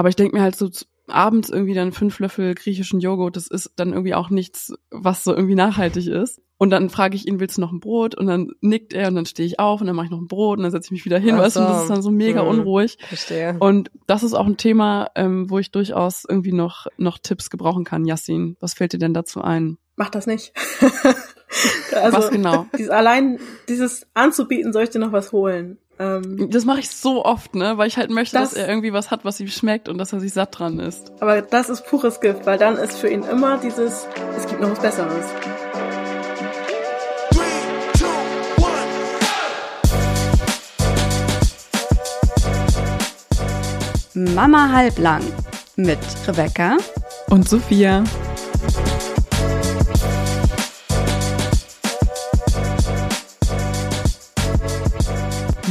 Aber ich denke mir halt so abends irgendwie dann fünf Löffel griechischen Joghurt, das ist dann irgendwie auch nichts, was so irgendwie nachhaltig ist. Und dann frage ich ihn, willst du noch ein Brot? Und dann nickt er und dann stehe ich auf und dann mache ich noch ein Brot und dann setze ich mich wieder hin, Ach weißt du, so. und das ist dann so mega Hm. unruhig. Verstehe. Und das ist auch ein Thema, ähm, wo ich durchaus irgendwie noch, noch Tipps gebrauchen kann. Yassin, was fällt dir denn dazu ein? Mach das nicht. also, was genau? dieses, allein dieses anzubieten, soll ich dir noch was holen? Ähm, Das mache ich so oft, ne, weil ich halt möchte, Das- dass er irgendwie was hat, was ihm schmeckt und dass er sich satt dran ist. aber das ist pures Gift, weil dann ist für ihn immer dieses, es gibt noch was Besseres. Mama halblang mit Rebecca Und Sophia.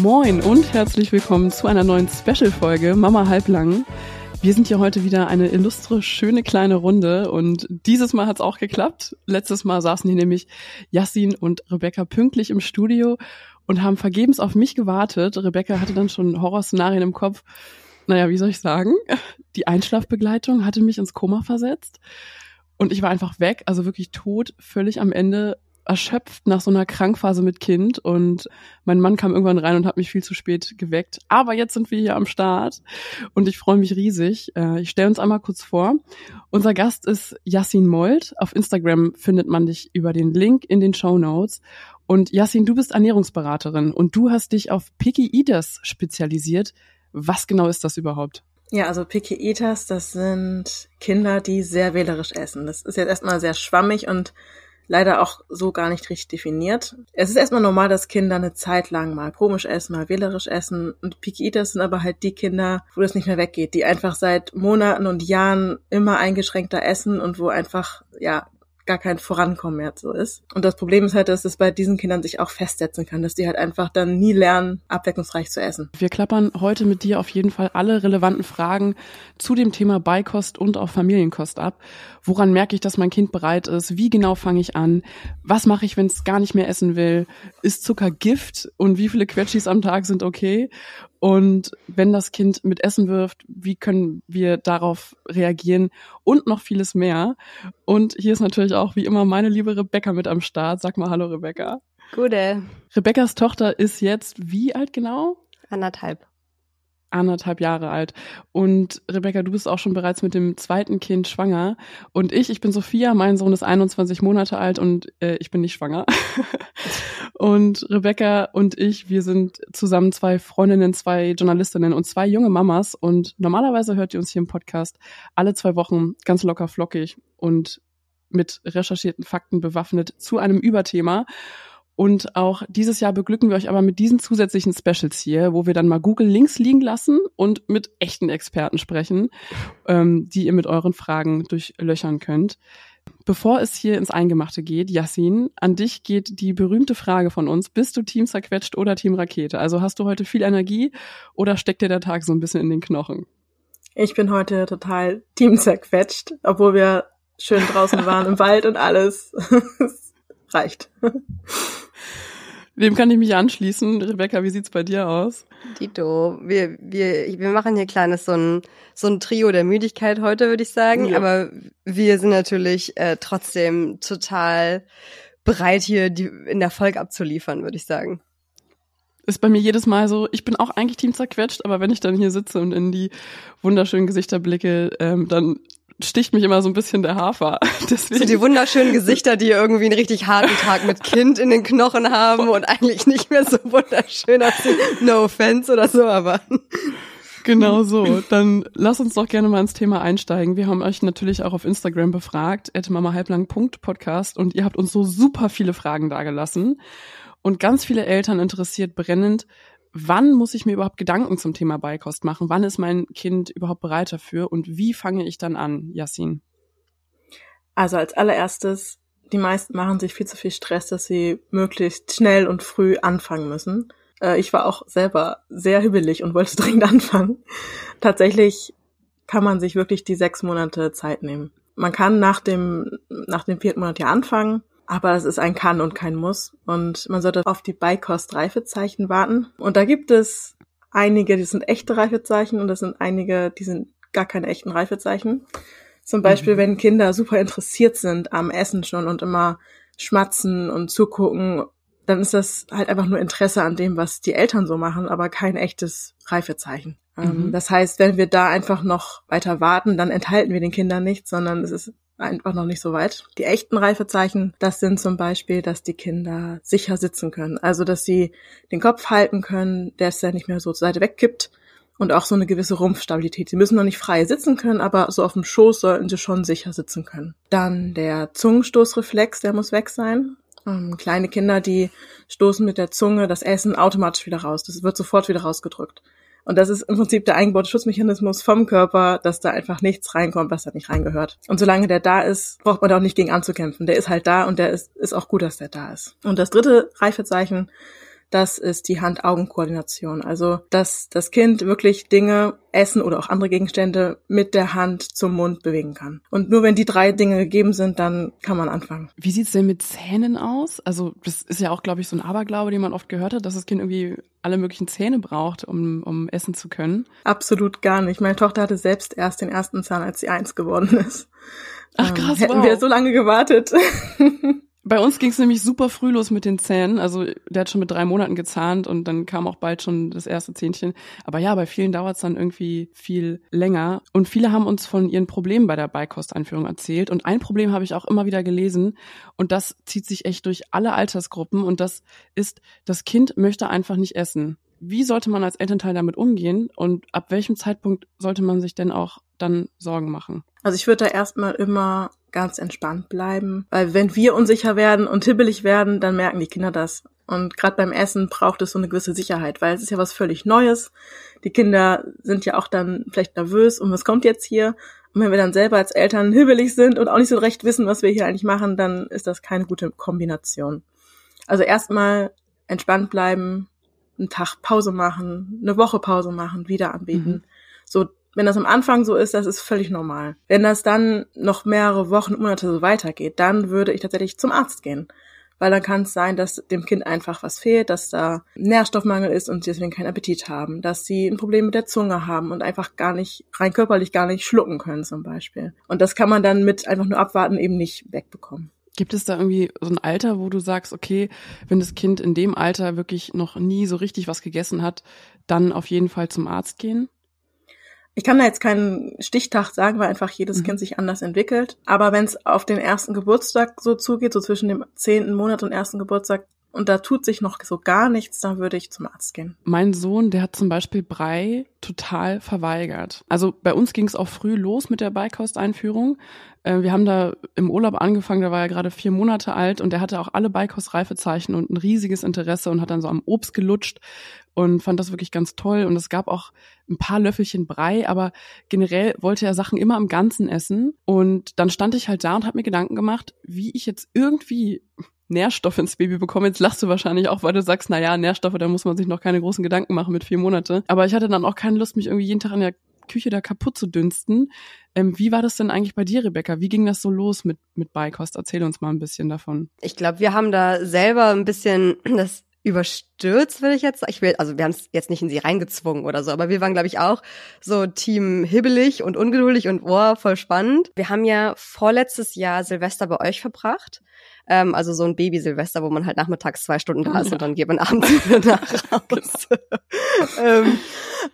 Moin und herzlich willkommen zu einer neuen Special-Folge Mama Halblang. Wir sind hier heute wieder eine illustre, schöne kleine Runde und dieses Mal hat's auch geklappt. Letztes Mal saßen hier nämlich Yassin und Rebecca pünktlich im Studio und haben vergebens auf mich gewartet. Rebecca hatte dann schon Horrorszenarien im Kopf. Naja, wie soll ich sagen? Die Einschlafbegleitung hatte mich ins Koma versetzt und ich war einfach weg, also wirklich tot, völlig am Ende, erschöpft nach so einer Krankphase mit Kind und mein Mann kam irgendwann rein und hat mich viel zu spät geweckt. Aber jetzt sind wir hier am Start und ich freue mich riesig. Äh, Ich stelle uns einmal kurz vor. Unser Gast ist Yassin Molt. Auf Instagram findet man dich über den Link in den Show Notes. Und Yassin, du bist Ernährungsberaterin und du hast dich auf Picky Eaters spezialisiert. Was genau ist das überhaupt? Ja, also Picky Eaters, das sind Kinder, die sehr wählerisch essen. Das ist jetzt erstmal sehr schwammig und leider auch so gar nicht richtig definiert. Es ist erstmal normal, dass Kinder eine Zeit lang mal komisch essen, mal wählerisch essen. Und Picky Eaters sind aber halt die Kinder, wo das nicht mehr weggeht, die einfach seit Monaten und Jahren immer eingeschränkter essen und wo einfach, ja, gar kein Vorankommen mehr so ist. Und das Problem ist halt, dass es bei diesen Kindern sich auch festsetzen kann, dass die halt einfach dann nie lernen, abwechslungsreich zu essen. Wir klappern heute mit dir auf jeden Fall alle relevanten Fragen zu dem Thema Beikost und auch Familienkost ab. Woran merke ich, dass mein Kind bereit ist? Wie genau fange ich an? Was mache ich, wenn es gar nicht mehr essen will? Ist Zucker Gift? Und wie viele Quetschis am Tag sind okay? Und wenn das Kind mit Essen wirft, wie können wir darauf reagieren? Und noch vieles mehr. Und hier ist natürlich auch wie immer meine liebe Rebecca mit am Start. Sag mal Hallo Rebecca. Gute. Rebeccas Tochter ist jetzt wie alt genau? Anderthalb. Anderthalb Jahre alt. Und Rebecca, du bist auch schon bereits mit dem zweiten Kind schwanger. Und ich, ich bin Sophia, mein Sohn ist 21 Monate alt und äh, ich bin nicht schwanger. und Rebecca und ich, wir sind zusammen zwei Freundinnen, zwei Journalistinnen und zwei junge Mamas. Und normalerweise hört ihr uns hier im Podcast alle zwei Wochen ganz locker flockig und mit recherchierten Fakten bewaffnet zu einem Überthema. Und auch dieses Jahr beglücken wir euch aber mit diesen zusätzlichen Specials hier, wo wir dann mal Google links liegen lassen und mit echten Experten sprechen, ähm, die ihr mit euren Fragen durchlöchern könnt. Bevor es hier ins Eingemachte geht, Yassin, an dich geht die berühmte Frage von uns. Bist du Team zerquetscht oder Team Rakete? Also hast du heute viel Energie oder steckt dir der Tag so ein bisschen in den Knochen? Ich bin heute total team zerquetscht, obwohl wir schön draußen waren im Wald und alles. Reicht. Dem kann ich mich anschließen. Rebecca, wie sieht's bei dir aus? Dito, wir, wir, wir machen hier kleines so ein, so ein Trio der Müdigkeit heute, würde ich sagen. Ja. Aber wir sind natürlich äh, trotzdem total bereit, hier die, in der Folge abzuliefern, würde ich sagen. ist bei mir jedes Mal so, ich bin auch eigentlich Team zerquetscht, aber wenn ich dann hier sitze und in die wunderschönen Gesichter blicke, ähm, dann sticht mich immer so ein bisschen der Hafer. Deswegen, So die wunderschönen Gesichter, die irgendwie einen richtig harten Tag mit Kind in den Knochen haben und eigentlich nicht mehr so wunderschön aussehen. No offense oder so, aber genau so. Dann lass uns doch gerne mal ins Thema einsteigen. Wir haben euch natürlich auch auf Instagram befragt, mamahalblang.podcast und ihr habt uns so super viele Fragen dagelassen. Und ganz viele Eltern interessiert brennend, wann muss ich mir überhaupt Gedanken zum Thema Beikost machen? Wann ist mein Kind überhaupt bereit dafür? Und wie fange ich dann an, Yassin? Also als allererstes, die meisten machen sich viel zu viel Stress, dass sie möglichst schnell und früh anfangen müssen. Äh, ich war auch selber sehr hübbelig und wollte dringend anfangen. Tatsächlich kann man sich wirklich die sechs Monate Zeit nehmen. Man kann nach dem, nach dem vierten Monat ja anfangen, aber es ist ein Kann und kein Muss. Und man sollte auf die Beikost-Reifezeichen warten. Und da gibt es einige, die sind echte Reifezeichen und das sind einige, die sind gar keine echten Reifezeichen. Zum Beispiel, mhm. wenn Kinder super interessiert sind am Essen schon und immer schmatzen und zugucken, dann ist das halt einfach nur Interesse an dem, was die Eltern so machen, aber kein echtes Reifezeichen. Ähm, mhm. Das heißt, wenn wir da einfach noch weiter warten, dann enthalten wir den Kindern nichts, sondern es ist einfach noch nicht so weit. Die echten Reifezeichen, das sind zum Beispiel, dass die Kinder sicher sitzen können. Also, dass sie den Kopf halten können, der ist ja nicht mehr so zur Seite wegkippt und auch so eine gewisse Rumpfstabilität. Sie müssen noch nicht frei sitzen können, aber so auf dem Schoß sollten sie schon sicher sitzen können. Dann der Zungenstoßreflex, der muss weg sein. Ähm, kleine Kinder, die stoßen mit der Zunge das Essen automatisch wieder raus. Das wird sofort wieder rausgedrückt. Und das ist im Prinzip der eingebaute Schutzmechanismus vom Körper, dass da einfach nichts reinkommt, was da nicht reingehört. Und solange der da ist, braucht man da auch nicht gegen anzukämpfen. Der ist halt da und der ist, ist auch gut, dass der da ist. Und das dritte Reifezeichen das ist die Hand-Augen-Koordination. Also, dass das Kind wirklich Dinge, Essen oder auch andere Gegenstände mit der Hand zum Mund bewegen kann. Und nur wenn die drei Dinge gegeben sind, dann kann man anfangen. Wie sieht's denn mit Zähnen aus? Also, das ist ja auch, glaube ich, so ein Aberglaube, den man oft gehört hat, dass das Kind irgendwie alle möglichen Zähne braucht, um, um essen zu können. Absolut gar nicht. Meine Tochter hatte selbst erst den ersten Zahn, als sie eins geworden ist. Ach krass, ähm, hätten wow. wir so lange gewartet. Bei uns ging es nämlich super früh los mit den Zähnen. Also der hat schon mit drei Monaten gezahnt und dann kam auch bald schon das erste Zähnchen. Aber ja, bei vielen dauert es dann irgendwie viel länger. Und viele haben uns von ihren Problemen bei der Beikosteinführung erzählt. Und ein Problem habe ich auch immer wieder gelesen. Und das zieht sich echt durch alle Altersgruppen. Und das ist, das Kind möchte einfach nicht essen. Wie sollte man als Elternteil damit umgehen? Und ab welchem Zeitpunkt sollte man sich denn auch dann Sorgen machen? Also ich würde da erstmal immer ganz entspannt bleiben. Weil wenn wir unsicher werden und hibbelig werden, dann merken die Kinder das. Und gerade beim Essen braucht es so eine gewisse Sicherheit, weil es ist ja was völlig Neues. Die Kinder sind ja auch dann vielleicht nervös und was kommt jetzt hier? Und wenn wir dann selber als Eltern hibbelig sind und auch nicht so recht wissen, was wir hier eigentlich machen, dann ist das keine gute Kombination. Also erstmal entspannt bleiben, einen Tag Pause machen, eine Woche Pause machen, wieder anbieten. Mhm. So wenn das am Anfang so ist, das ist völlig normal. Wenn das dann noch mehrere Wochen, Monate so weitergeht, dann würde ich tatsächlich zum Arzt gehen. Weil dann kann es sein, dass dem Kind einfach was fehlt, dass da Nährstoffmangel ist und sie deswegen keinen Appetit haben, dass sie ein Problem mit der Zunge haben und einfach gar nicht, rein körperlich gar nicht schlucken können zum Beispiel. Und das kann man dann mit einfach nur abwarten eben nicht wegbekommen. Gibt es da irgendwie so ein Alter, wo du sagst, okay, wenn das Kind in dem Alter wirklich noch nie so richtig was gegessen hat, dann auf jeden Fall zum Arzt gehen? Ich kann da jetzt keinen Stichtag sagen, weil einfach jedes mhm. Kind sich anders entwickelt. Aber wenn es auf den ersten Geburtstag so zugeht, so zwischen dem zehnten Monat und ersten Geburtstag, und da tut sich noch so gar nichts, dann würde ich zum Arzt gehen. Mein Sohn, der hat zum Beispiel Brei total verweigert. Also bei uns ging es auch früh los mit der Beikosteinführung. Äh, wir haben da im Urlaub angefangen, da war er gerade vier Monate alt und der hatte auch alle Beikostreifezeichen und ein riesiges Interesse und hat dann so am Obst gelutscht und fand das wirklich ganz toll. Und es gab auch ein paar Löffelchen Brei, aber generell wollte er Sachen immer im Ganzen essen. Und dann stand ich halt da und habe mir Gedanken gemacht, wie ich jetzt irgendwie Nährstoffe ins Baby bekomme. Jetzt lachst du wahrscheinlich auch, weil du sagst, na ja, Nährstoffe, da muss man sich noch keine großen Gedanken machen mit vier Monate. Aber ich hatte dann auch keine Lust, mich irgendwie jeden Tag in der Küche da kaputt zu dünsten. Ähm, wie war das denn eigentlich bei dir, Rebecca? Wie ging das so los mit, mit Beikost? Erzähl uns mal ein bisschen davon. Ich glaube, wir haben da selber ein bisschen das überstürzt, will ich jetzt Ich will, also wir haben es jetzt nicht in sie reingezwungen oder so, aber wir waren, glaube ich, auch so Team hibbelig und ungeduldig und oh, voll spannend. Wir haben ja vorletztes Jahr Silvester bei euch verbracht ähm, also so ein Baby-Silvester, wo man halt nachmittags zwei Stunden da ist ja. und dann geht man abends wieder nach Hause. ähm,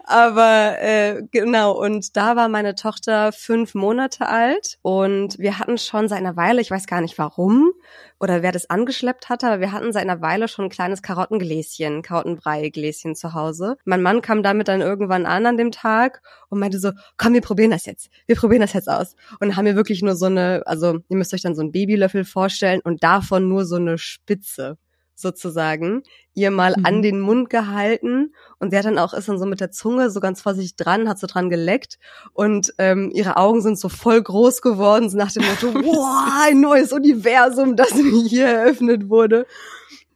aber äh, genau, und da war meine Tochter fünf Monate alt und wir hatten schon seit einer Weile, ich weiß gar nicht warum oder wer das angeschleppt hatte, aber wir hatten seit einer Weile schon ein kleines Karottengläschen, Karottenbrei-Gläschen zu Hause. Mein Mann kam damit dann irgendwann an an dem Tag und meinte so, komm, wir probieren das jetzt. Wir probieren das jetzt aus. Und haben wir wirklich nur so eine, also ihr müsst euch dann so einen Babylöffel vorstellen und davon nur so eine Spitze sozusagen ihr mal mhm. an den Mund gehalten und sie hat dann auch ist dann so mit der Zunge so ganz vorsichtig dran, hat so dran geleckt und ähm, ihre Augen sind so voll groß geworden, so nach dem Motto, wow, ein neues Universum, das mir hier eröffnet wurde.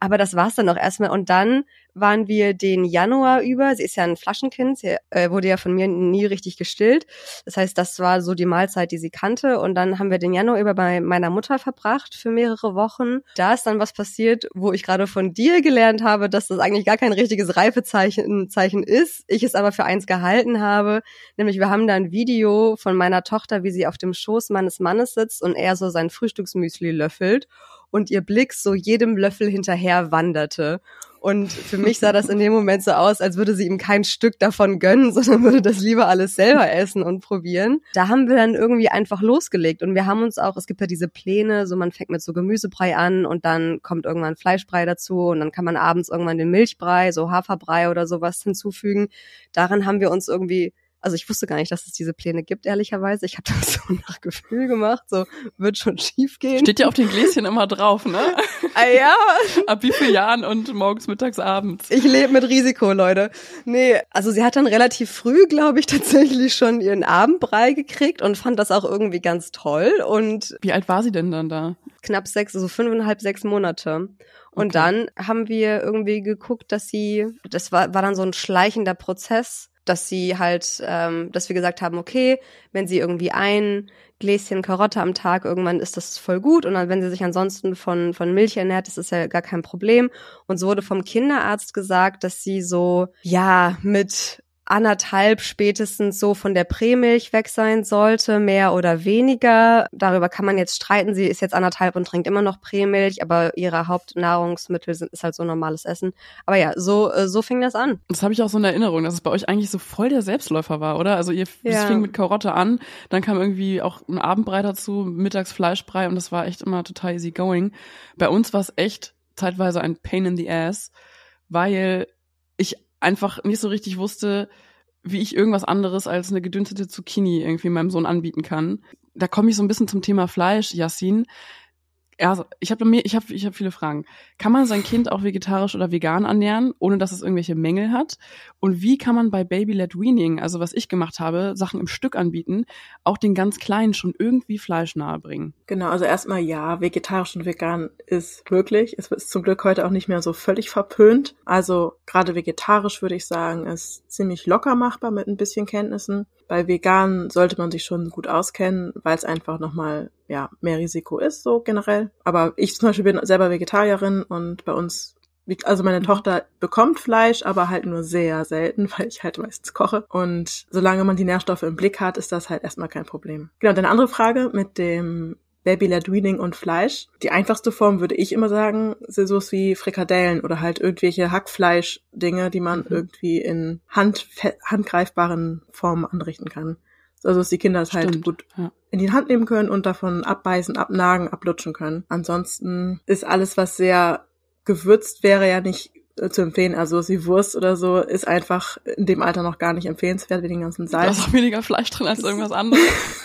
Aber das war's dann auch erstmal. Und dann waren wir den Januar über, sie ist ja ein Flaschenkind, sie äh, wurde ja von mir nie richtig gestillt. Das heißt, das war so die Mahlzeit, die sie kannte. Und dann haben wir den Januar über bei meiner Mutter verbracht für mehrere Wochen. Da ist dann was passiert, wo ich gerade von dir gelernt habe, dass das eigentlich gar kein richtiges Reifezeichen Zeichen ist. Ich es aber für eins gehalten habe. Nämlich wir haben da ein Video von meiner Tochter, wie sie auf dem Schoß meines Mannes sitzt und er so sein Frühstücksmüsli löffelt und ihr Blick so jedem Löffel hinterher wanderte. Und für mich sah das in dem Moment so aus, als würde sie ihm kein Stück davon gönnen, sondern würde das lieber alles selber essen und probieren. Da haben wir dann irgendwie einfach losgelegt und wir haben uns auch, es gibt ja diese Pläne, so man fängt mit so Gemüsebrei an und dann kommt irgendwann Fleischbrei dazu und dann kann man abends irgendwann den Milchbrei, so Haferbrei oder sowas hinzufügen. Daran haben wir uns irgendwie also ich wusste gar nicht, dass es diese Pläne gibt, ehrlicherweise. Ich habe das so nach Gefühl gemacht, so wird schon schief gehen. Steht ja auf den Gläschen immer drauf, ne? ah, ja. Ab wie vielen Jahren und morgens, mittags, abends. Ich lebe mit Risiko, Leute. Nee, also sie hat dann relativ früh, glaube ich, tatsächlich schon ihren Abendbrei gekriegt und fand das auch irgendwie ganz toll. Und wie alt war sie denn dann da? Knapp sechs, also fünfeinhalb, sechs Monate. Und okay. dann haben wir irgendwie geguckt, dass sie, das war, war dann so ein schleichender Prozess, dass sie halt, ähm, dass wir gesagt haben, okay, wenn sie irgendwie ein Gläschen Karotte am Tag, irgendwann ist das voll gut und dann, wenn sie sich ansonsten von, von Milch ernährt, ist das ja gar kein Problem. Und so wurde vom Kinderarzt gesagt, dass sie so, ja, mit anderthalb spätestens so von der Prämilch weg sein sollte, mehr oder weniger. Darüber kann man jetzt streiten. Sie ist jetzt anderthalb und trinkt immer noch Prämilch, aber ihre Hauptnahrungsmittel sind, ist halt so normales Essen. Aber ja, so, äh, so fing das an. Das habe ich auch so in Erinnerung, dass es bei euch eigentlich so voll der Selbstläufer war, oder? Also ihr ja. fing mit Karotte an, dann kam irgendwie auch ein Abendbrei dazu, mittags Fleischbrei und das war echt immer total easy going. Bei uns war es echt zeitweise ein Pain in the Ass, weil ich einfach nicht so richtig wusste, wie ich irgendwas anderes als eine gedünstete Zucchini irgendwie meinem Sohn anbieten kann. Da komme ich so ein bisschen zum Thema Fleisch, Yassin also ich habe mir, ich habe, ich habe viele Fragen. Kann man sein Kind auch vegetarisch oder vegan ernähren, ohne dass es irgendwelche Mängel hat? Und wie kann man bei Baby-led Weaning, also was ich gemacht habe, Sachen im Stück anbieten, auch den ganz Kleinen schon irgendwie Fleisch nahebringen? Genau, also erstmal ja, vegetarisch und vegan ist möglich. Es ist zum Glück heute auch nicht mehr so völlig verpönt. Also gerade vegetarisch würde ich sagen, ist ziemlich locker machbar mit ein bisschen Kenntnissen. Bei vegan sollte man sich schon gut auskennen, weil es einfach nochmal ja, mehr Risiko ist, so generell. Aber ich zum Beispiel bin selber Vegetarierin und bei uns also meine Tochter bekommt Fleisch, aber halt nur sehr selten, weil ich halt meistens koche. Und solange man die Nährstoffe im Blick hat, ist das halt erstmal kein Problem. Genau, deine andere Frage mit dem Baby-led Weaning und Fleisch. Die einfachste Form würde ich immer sagen, sind so wie Frikadellen oder halt irgendwelche Hackfleisch-Dinge, die man mhm. irgendwie in hand, handgreifbaren Formen anrichten kann. Also dass die Kinder es halt gut ja. in die Hand nehmen können und davon abbeißen, abnagen, ablutschen können. Ansonsten ist alles, was sehr gewürzt wäre, ja nicht zu empfehlen. Also wie Wurst oder so ist einfach in dem Alter noch gar nicht empfehlenswert, wie den ganzen Salz. Da ist auch weniger Fleisch drin als irgendwas anderes.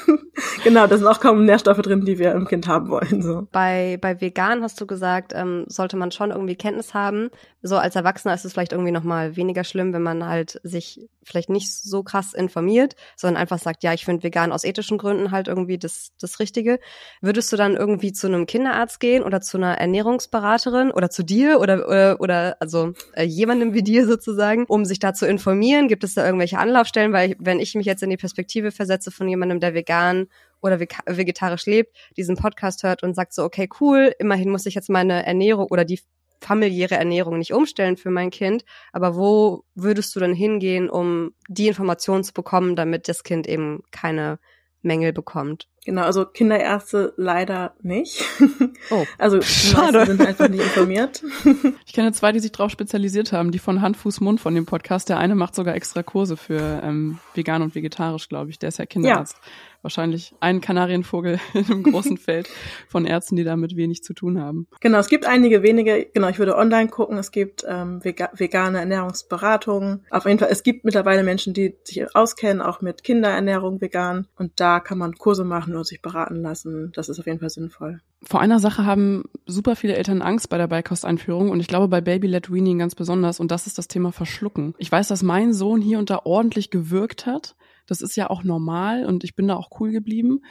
genau, da sind auch kaum Nährstoffe drin, die wir im Kind haben wollen. So. Bei, bei vegan hast du gesagt, ähm, sollte man schon irgendwie Kenntnis haben. So als Erwachsener ist es vielleicht irgendwie nochmal weniger schlimm, wenn man halt sich vielleicht nicht so krass informiert, sondern einfach sagt, ja, ich finde vegan aus ethischen Gründen halt irgendwie das, das Richtige. Würdest du dann irgendwie zu einem Kinderarzt gehen oder zu einer Ernährungsberaterin oder zu dir oder, oder, oder also äh, jemandem wie dir sozusagen, um sich da zu informieren? Gibt es da irgendwelche Anlaufstellen? Weil ich, wenn ich mich jetzt in die Perspektive versetze von jemandem, der vegan oder vegetarisch lebt, diesen Podcast hört und sagt so, okay, cool, immerhin muss ich jetzt meine Ernährung oder die familiäre Ernährung nicht umstellen für mein Kind, aber wo würdest du dann hingehen, um die Informationen zu bekommen, damit das Kind eben keine Mängel bekommt? Genau, also Kinderärzte leider nicht. Oh, also schade. sind einfach nicht informiert. Ich kenne zwei, die sich darauf spezialisiert haben, die von Hand, Fuß, Mund von dem Podcast. Der eine macht sogar extra Kurse für ähm, vegan und vegetarisch, glaube ich. Der ist ja Kinderarzt. Ja wahrscheinlich ein Kanarienvogel in einem großen Feld von Ärzten, die damit wenig zu tun haben. Genau, es gibt einige wenige, genau, ich würde online gucken, es gibt ähm, vegane Ernährungsberatungen. Auf jeden Fall, es gibt mittlerweile Menschen, die sich auskennen, auch mit Kinderernährung vegan. Und da kann man Kurse machen und sich beraten lassen. Das ist auf jeden Fall sinnvoll. Vor einer Sache haben super viele Eltern Angst bei der Beikosteinführung und ich glaube bei Baby-led Weaning ganz besonders und das ist das Thema Verschlucken. Ich weiß, dass mein Sohn hier und da ordentlich gewirkt hat, das ist ja auch normal und ich bin da auch cool geblieben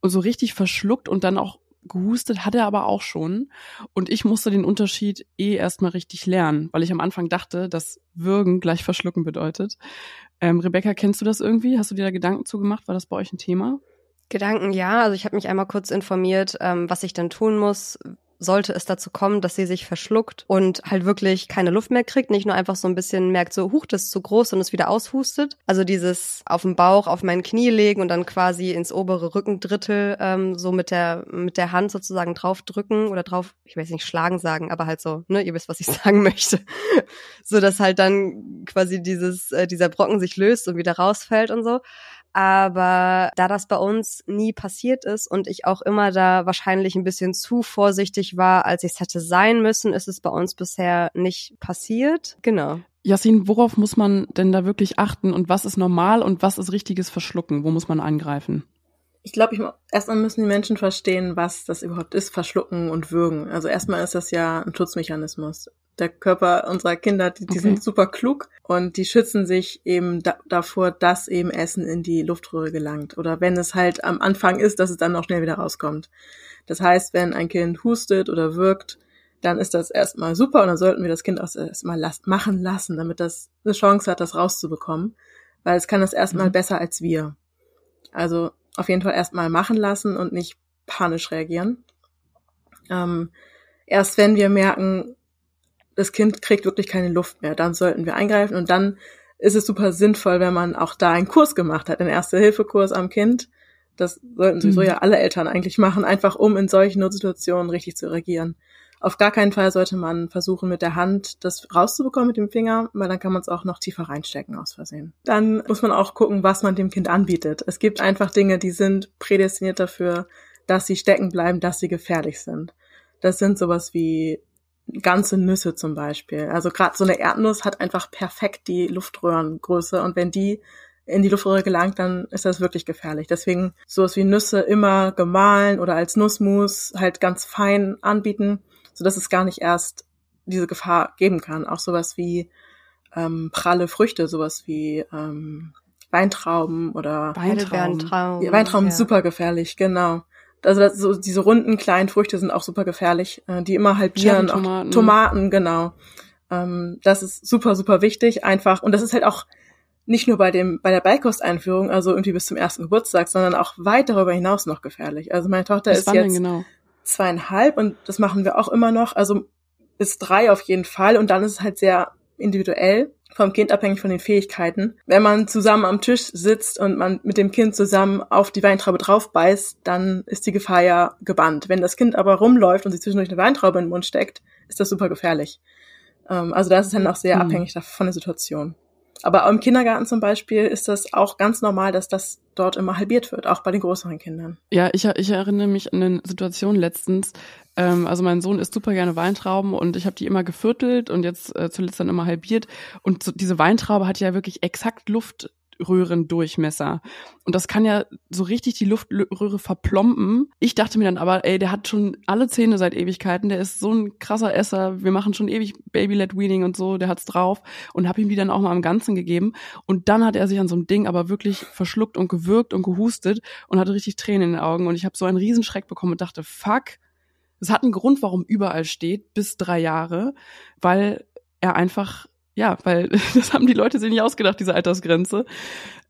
und so richtig verschluckt und dann auch gehustet hat er aber auch schon. Und ich musste den Unterschied eh erstmal richtig lernen, weil ich am Anfang dachte, dass Würgen gleich verschlucken bedeutet. Ähm, Rebecca, kennst du das irgendwie? Hast du dir da Gedanken zugemacht? War das bei euch ein Thema? Gedanken, ja. Also ich habe mich einmal kurz informiert, ähm, was ich dann tun muss, sollte es dazu kommen, dass sie sich verschluckt und halt wirklich keine Luft mehr kriegt, nicht nur einfach so ein bisschen merkt, so, huch, das ist zu groß und es wieder aushustet. Also dieses auf dem Bauch, auf mein Knie legen und dann quasi ins obere Rückendrittel ähm, so mit der mit der Hand sozusagen draufdrücken oder drauf, ich weiß nicht, schlagen sagen, aber halt so, ne, ihr wisst, was ich sagen möchte. so dass halt dann quasi dieses äh, dieser Brocken sich löst und wieder rausfällt und so. Aber da das bei uns nie passiert ist und ich auch immer da wahrscheinlich ein bisschen zu vorsichtig war, als ich es hätte sein müssen, ist es bei uns bisher nicht passiert. Genau. Yasin, worauf muss man denn da wirklich achten und was ist normal und was ist richtiges Verschlucken? Wo muss man angreifen? Ich glaube, ich, erstmal müssen die Menschen verstehen, was das überhaupt ist, verschlucken und würgen. Also erstmal ist das ja ein Schutzmechanismus der Körper unserer Kinder, die, die okay. sind super klug und die schützen sich eben da, davor, dass eben Essen in die Luftröhre gelangt. Oder wenn es halt am Anfang ist, dass es dann noch schnell wieder rauskommt. Das heißt, wenn ein Kind hustet oder wirkt, dann ist das erstmal super und dann sollten wir das Kind auch erstmal las machen lassen, damit das eine Chance hat, das rauszubekommen. Weil es kann das erstmal mhm. besser als wir. Also auf jeden Fall erstmal machen lassen und nicht panisch reagieren. Ähm, erst wenn wir merken, das Kind kriegt wirklich keine Luft mehr. Dann sollten wir eingreifen und dann ist es super sinnvoll, wenn man auch da einen Kurs gemacht hat, einen Erste-Hilfe-Kurs am Kind. Das sollten sowieso mhm. ja alle Eltern eigentlich machen, einfach um in solchen Notsituationen richtig zu reagieren. Auf gar keinen Fall sollte man versuchen, mit der Hand das rauszubekommen mit dem Finger, weil dann kann man es auch noch tiefer reinstecken aus Versehen. Dann muss man auch gucken, was man dem Kind anbietet. Es gibt einfach Dinge, die sind prädestiniert dafür, dass sie stecken bleiben, dass sie gefährlich sind. Das sind sowas wie ganze Nüsse zum Beispiel. Also gerade so eine Erdnuss hat einfach perfekt die Luftröhrengröße und wenn die in die Luftröhre gelangt, dann ist das wirklich gefährlich. Deswegen sowas wie Nüsse immer gemahlen oder als Nussmus halt ganz fein anbieten, so dass es gar nicht erst diese Gefahr geben kann. Auch sowas wie ähm, pralle Früchte, sowas wie ähm, Weintrauben oder Weintrauben. Weintrauben, Weintrauben ja. super gefährlich, genau. Also das, so diese runden kleinen Früchte sind auch super gefährlich, äh, die immer halbieren. Tomaten. Tomaten, genau. Ähm, das ist super, super wichtig, einfach. Und das ist halt auch nicht nur bei dem bei der Beikosteinführung, also irgendwie bis zum ersten Geburtstag, sondern auch weit darüber hinaus noch gefährlich. Also meine Tochter bis ist jetzt genau? zweieinhalb und das machen wir auch immer noch. Also bis drei auf jeden Fall und dann ist es halt sehr individuell vom Kind abhängig von den Fähigkeiten. Wenn man zusammen am Tisch sitzt und man mit dem Kind zusammen auf die Weintraube drauf beißt, dann ist die Gefahr ja gebannt. Wenn das Kind aber rumläuft und sich zwischendurch eine Weintraube in den Mund steckt, ist das super gefährlich. Ähm, also das ist dann auch sehr mhm. abhängig von der Situation. Aber im Kindergarten zum Beispiel ist das auch ganz normal, dass das dort immer halbiert wird, auch bei den größeren Kindern. Ja, ich, ich erinnere mich an eine Situation letztens. Ähm, also mein Sohn isst super gerne Weintrauben und ich habe die immer geviertelt und jetzt äh, zuletzt dann immer halbiert. Und so, diese Weintraube hat ja wirklich exakt Luft Luftröhrendurchmesser. Und das kann ja so richtig die Luftröhre verplompen. Ich dachte mir dann aber, ey, der hat schon alle Zähne seit Ewigkeiten, der ist so ein krasser Esser, wir machen schon ewig Baby-led Weaning und so, der hat's drauf und hab ihm die dann auch mal am Ganzen gegeben. Und dann hat er sich an so einem Ding aber wirklich verschluckt und gewürgt und gehustet und hatte richtig Tränen in den Augen. Und ich habe so einen Riesenschreck bekommen und dachte, fuck, es hat einen Grund, warum überall steht, bis drei Jahre, weil er einfach ja, weil das haben die Leute sich nicht ausgedacht, diese Altersgrenze.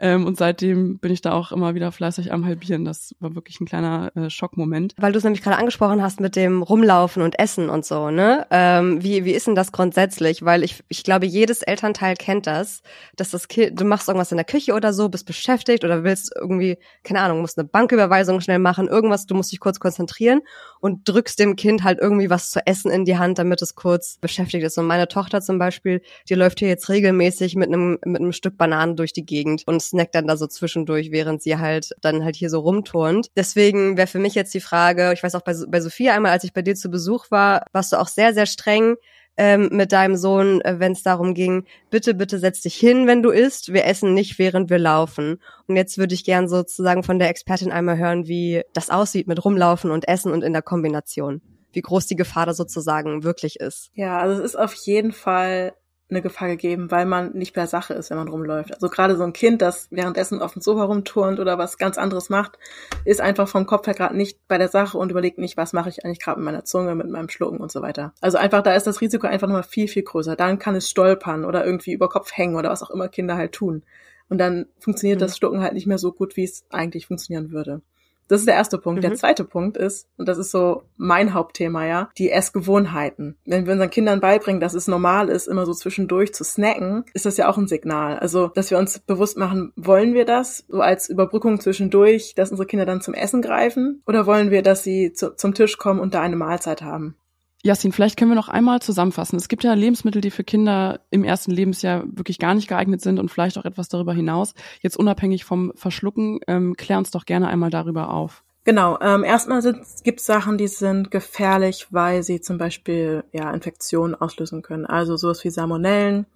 Ähm, und seitdem bin ich da auch immer wieder fleißig am Halbieren. Das war wirklich ein kleiner äh, Schockmoment. Weil du es nämlich gerade angesprochen hast mit dem Rumlaufen und Essen und so, ne? Ähm, wie, wie ist denn das grundsätzlich? Weil ich, ich glaube, jedes Elternteil kennt das, dass das Kind, du machst irgendwas in der Küche oder so, bist beschäftigt oder willst irgendwie, keine Ahnung, musst eine Banküberweisung schnell machen, irgendwas, du musst dich kurz konzentrieren und drückst dem Kind halt irgendwie was zu essen in die Hand, damit es kurz beschäftigt ist. Und meine Tochter zum Beispiel, die läuft hier jetzt regelmäßig mit einem, mit einem Stück Bananen durch die Gegend und snackt dann da so zwischendurch, während sie halt dann halt hier so rumturnt. Deswegen wäre für mich jetzt die Frage, ich weiß auch bei, bei Sophia einmal, als ich bei dir zu Besuch war, warst du auch sehr, sehr streng ähm, mit deinem Sohn, äh, wenn es darum ging, bitte, bitte setz dich hin, wenn du isst. Wir essen nicht, während wir laufen. Und jetzt würde ich gern sozusagen von der Expertin einmal hören, wie das aussieht mit Rumlaufen und Essen und in der Kombination. Wie groß die Gefahr da sozusagen wirklich ist. Ja, also es ist auf jeden Fall eine Gefahr gegeben, weil man nicht bei der Sache ist, wenn man rumläuft. Also gerade so ein Kind, das währenddessen auf dem Sofa rumturnt oder was ganz anderes macht, ist einfach vom Kopf her gerade nicht bei der Sache und überlegt nicht, was mache ich eigentlich gerade mit meiner Zunge, mit meinem Schlucken und so weiter. Also einfach, da ist das Risiko einfach nochmal viel, viel größer. Dann kann es stolpern oder irgendwie über Kopf hängen oder was auch immer Kinder halt tun. Und dann funktioniert mhm. das Schlucken halt nicht mehr so gut, wie es eigentlich funktionieren würde. Das ist der erste Punkt. Mhm. Der zweite Punkt ist, und das ist so mein Hauptthema, ja, die Essgewohnheiten. Wenn wir unseren Kindern beibringen, dass es normal ist, immer so zwischendurch zu snacken, ist das ja auch ein Signal. Also, dass wir uns bewusst machen, wollen wir das so als Überbrückung zwischendurch, dass unsere Kinder dann zum Essen greifen? Oder wollen wir, dass sie zu, zum Tisch kommen und da eine Mahlzeit haben? Jasmin, vielleicht können wir noch einmal zusammenfassen. Es gibt ja Lebensmittel, die für Kinder im ersten Lebensjahr wirklich gar nicht geeignet sind und vielleicht auch etwas darüber hinaus. Jetzt unabhängig vom Verschlucken, ähm, klär uns doch gerne einmal darüber auf. Genau, ähm, erstmal gibt es Sachen, die sind gefährlich, weil sie zum Beispiel ja Infektionen auslösen können. Also sowas wie Salmonellen,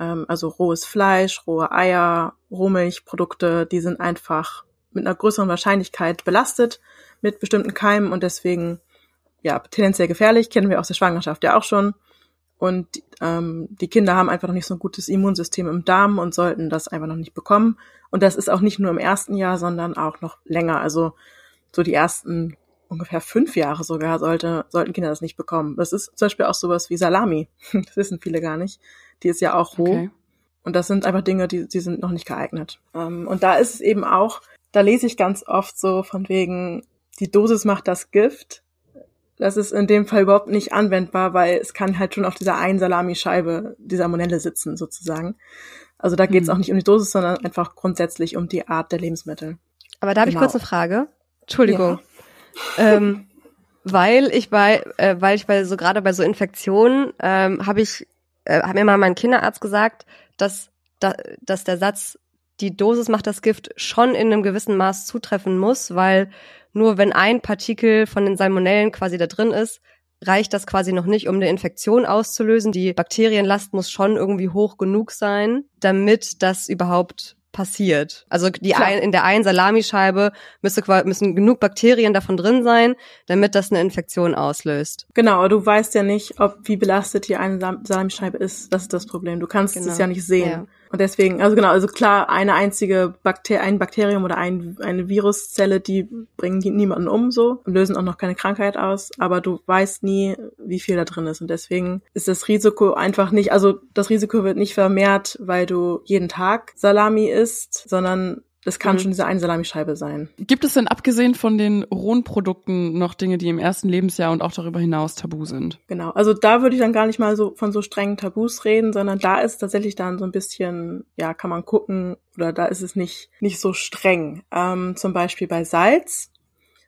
ähm, also rohes Fleisch, rohe Eier, Rohmilchprodukte, die sind einfach mit einer größeren Wahrscheinlichkeit belastet mit bestimmten Keimen und deswegen ja, tendenziell gefährlich, kennen wir aus der Schwangerschaft ja auch schon. Und ähm, die Kinder haben einfach noch nicht so ein gutes Immunsystem im Darm und sollten das einfach noch nicht bekommen. Und das ist auch nicht nur im ersten Jahr, sondern auch noch länger. Also so die ersten ungefähr fünf Jahre sogar sollte, sollten Kinder das nicht bekommen. Das ist zum Beispiel auch sowas wie Salami. Das wissen viele gar nicht. Die ist ja auch roh. Okay. Und das sind einfach Dinge, die, die sind noch nicht geeignet. Ähm, und da ist es eben auch, da lese ich ganz oft so von wegen, die Dosis macht das Gift das ist in dem Fall überhaupt nicht anwendbar, weil es kann halt schon auf dieser einen Salamischeibe dieser Monelle sitzen, sozusagen. Also da geht es mhm. auch nicht um die Dosis, sondern einfach grundsätzlich um die Art der Lebensmittel. Aber da habe genau. ich kurz eine Frage. Entschuldigung. Ja. ähm, weil ich bei, äh, weil ich bei so gerade bei so Infektionen ähm, habe ich, äh, hat mir mal mein Kinderarzt gesagt, dass, da, dass der Satz die Dosis macht das Gift schon in einem gewissen Maß zutreffen muss, weil nur wenn ein Partikel von den Salmonellen quasi da drin ist, reicht das quasi noch nicht, um eine Infektion auszulösen. Die Bakterienlast muss schon irgendwie hoch genug sein, damit das überhaupt passiert. Also die ein, in der einen Salamischeibe müsste, müssen genug Bakterien davon drin sein, damit das eine Infektion auslöst. Genau, du weißt ja nicht, ob wie belastet die eine Salamischeibe ist. Das ist das Problem. Du kannst genau. es ja nicht sehen. Ja. Und deswegen, also genau, also klar, eine einzige Bakter ein Bakterium oder ein, eine Viruszelle, die bringen niemanden um so und lösen auch noch keine Krankheit aus, aber du weißt nie, wie viel da drin ist. Und deswegen ist das Risiko einfach nicht, also das Risiko wird nicht vermehrt, weil du jeden Tag Salami isst, sondern das kann mhm. schon diese eine Salamischeibe sein. Gibt es denn abgesehen von den rohen Produkten noch Dinge, die im ersten Lebensjahr und auch darüber hinaus tabu sind? Genau, also da würde ich dann gar nicht mal so von so strengen Tabus reden, sondern da ist tatsächlich dann so ein bisschen, ja, kann man gucken oder da ist es nicht nicht so streng. Ähm, zum Beispiel bei Salz.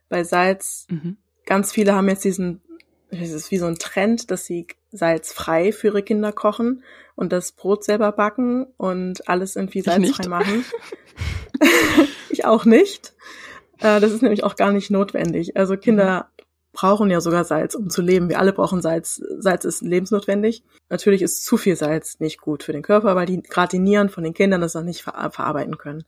Bei Salz, mhm. ganz viele haben jetzt diesen, es ist wie so ein Trend, dass sie salzfrei für ihre Kinder kochen und das Brot selber backen und alles irgendwie salzfrei machen. ich auch nicht. Äh, das ist nämlich auch gar nicht notwendig. Also Kinder mhm. brauchen ja sogar Salz, um zu leben. Wir alle brauchen Salz. Salz ist lebensnotwendig. Natürlich ist zu viel Salz nicht gut für den Körper, weil die gerade die Nieren von den Kindern das noch nicht ver verarbeiten können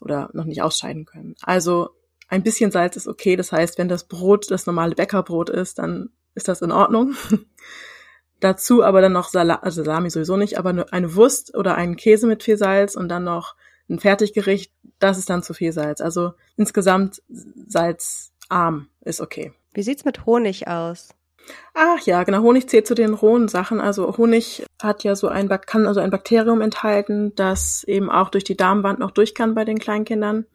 oder noch nicht ausscheiden können. Also ein bisschen Salz ist okay. Das heißt, wenn das Brot das normale Bäckerbrot ist, dann ist das in Ordnung. Dazu aber dann noch Salat, also Salami sowieso nicht, aber eine Wurst oder einen Käse mit viel Salz und dann noch ein Fertiggericht, das ist dann zu viel Salz. Also insgesamt salzarm ist okay. Wie sieht's mit Honig aus? Ach ja, genau. Honig zählt zu den rohen Sachen. Also Honig hat ja so ein, kann also ein Bakterium enthalten, das eben auch durch die Darmwand noch durch kann bei den Kleinkindern.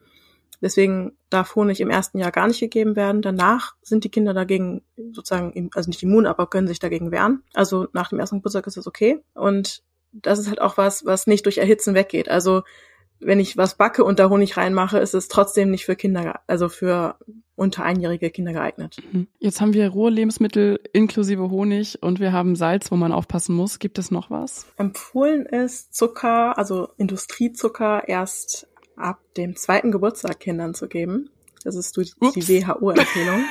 Deswegen darf Honig im ersten Jahr gar nicht gegeben werden. Danach sind die Kinder dagegen sozusagen, also nicht immun, aber können sich dagegen wehren. Also nach dem ersten Geburtstag ist es okay. Und das ist halt auch was, was nicht durch Erhitzen weggeht. Also wenn ich was backe und da Honig reinmache, ist es trotzdem nicht für Kinder, also für unter einjährige Kinder geeignet. Mhm. Jetzt haben wir rohe Lebensmittel inklusive Honig und wir haben Salz, wo man aufpassen muss. Gibt es noch was? Empfohlen ist Zucker, also Industriezucker, erst ab dem zweiten Geburtstag Kindern zu geben. Das ist die, die WHO-Empfehlung.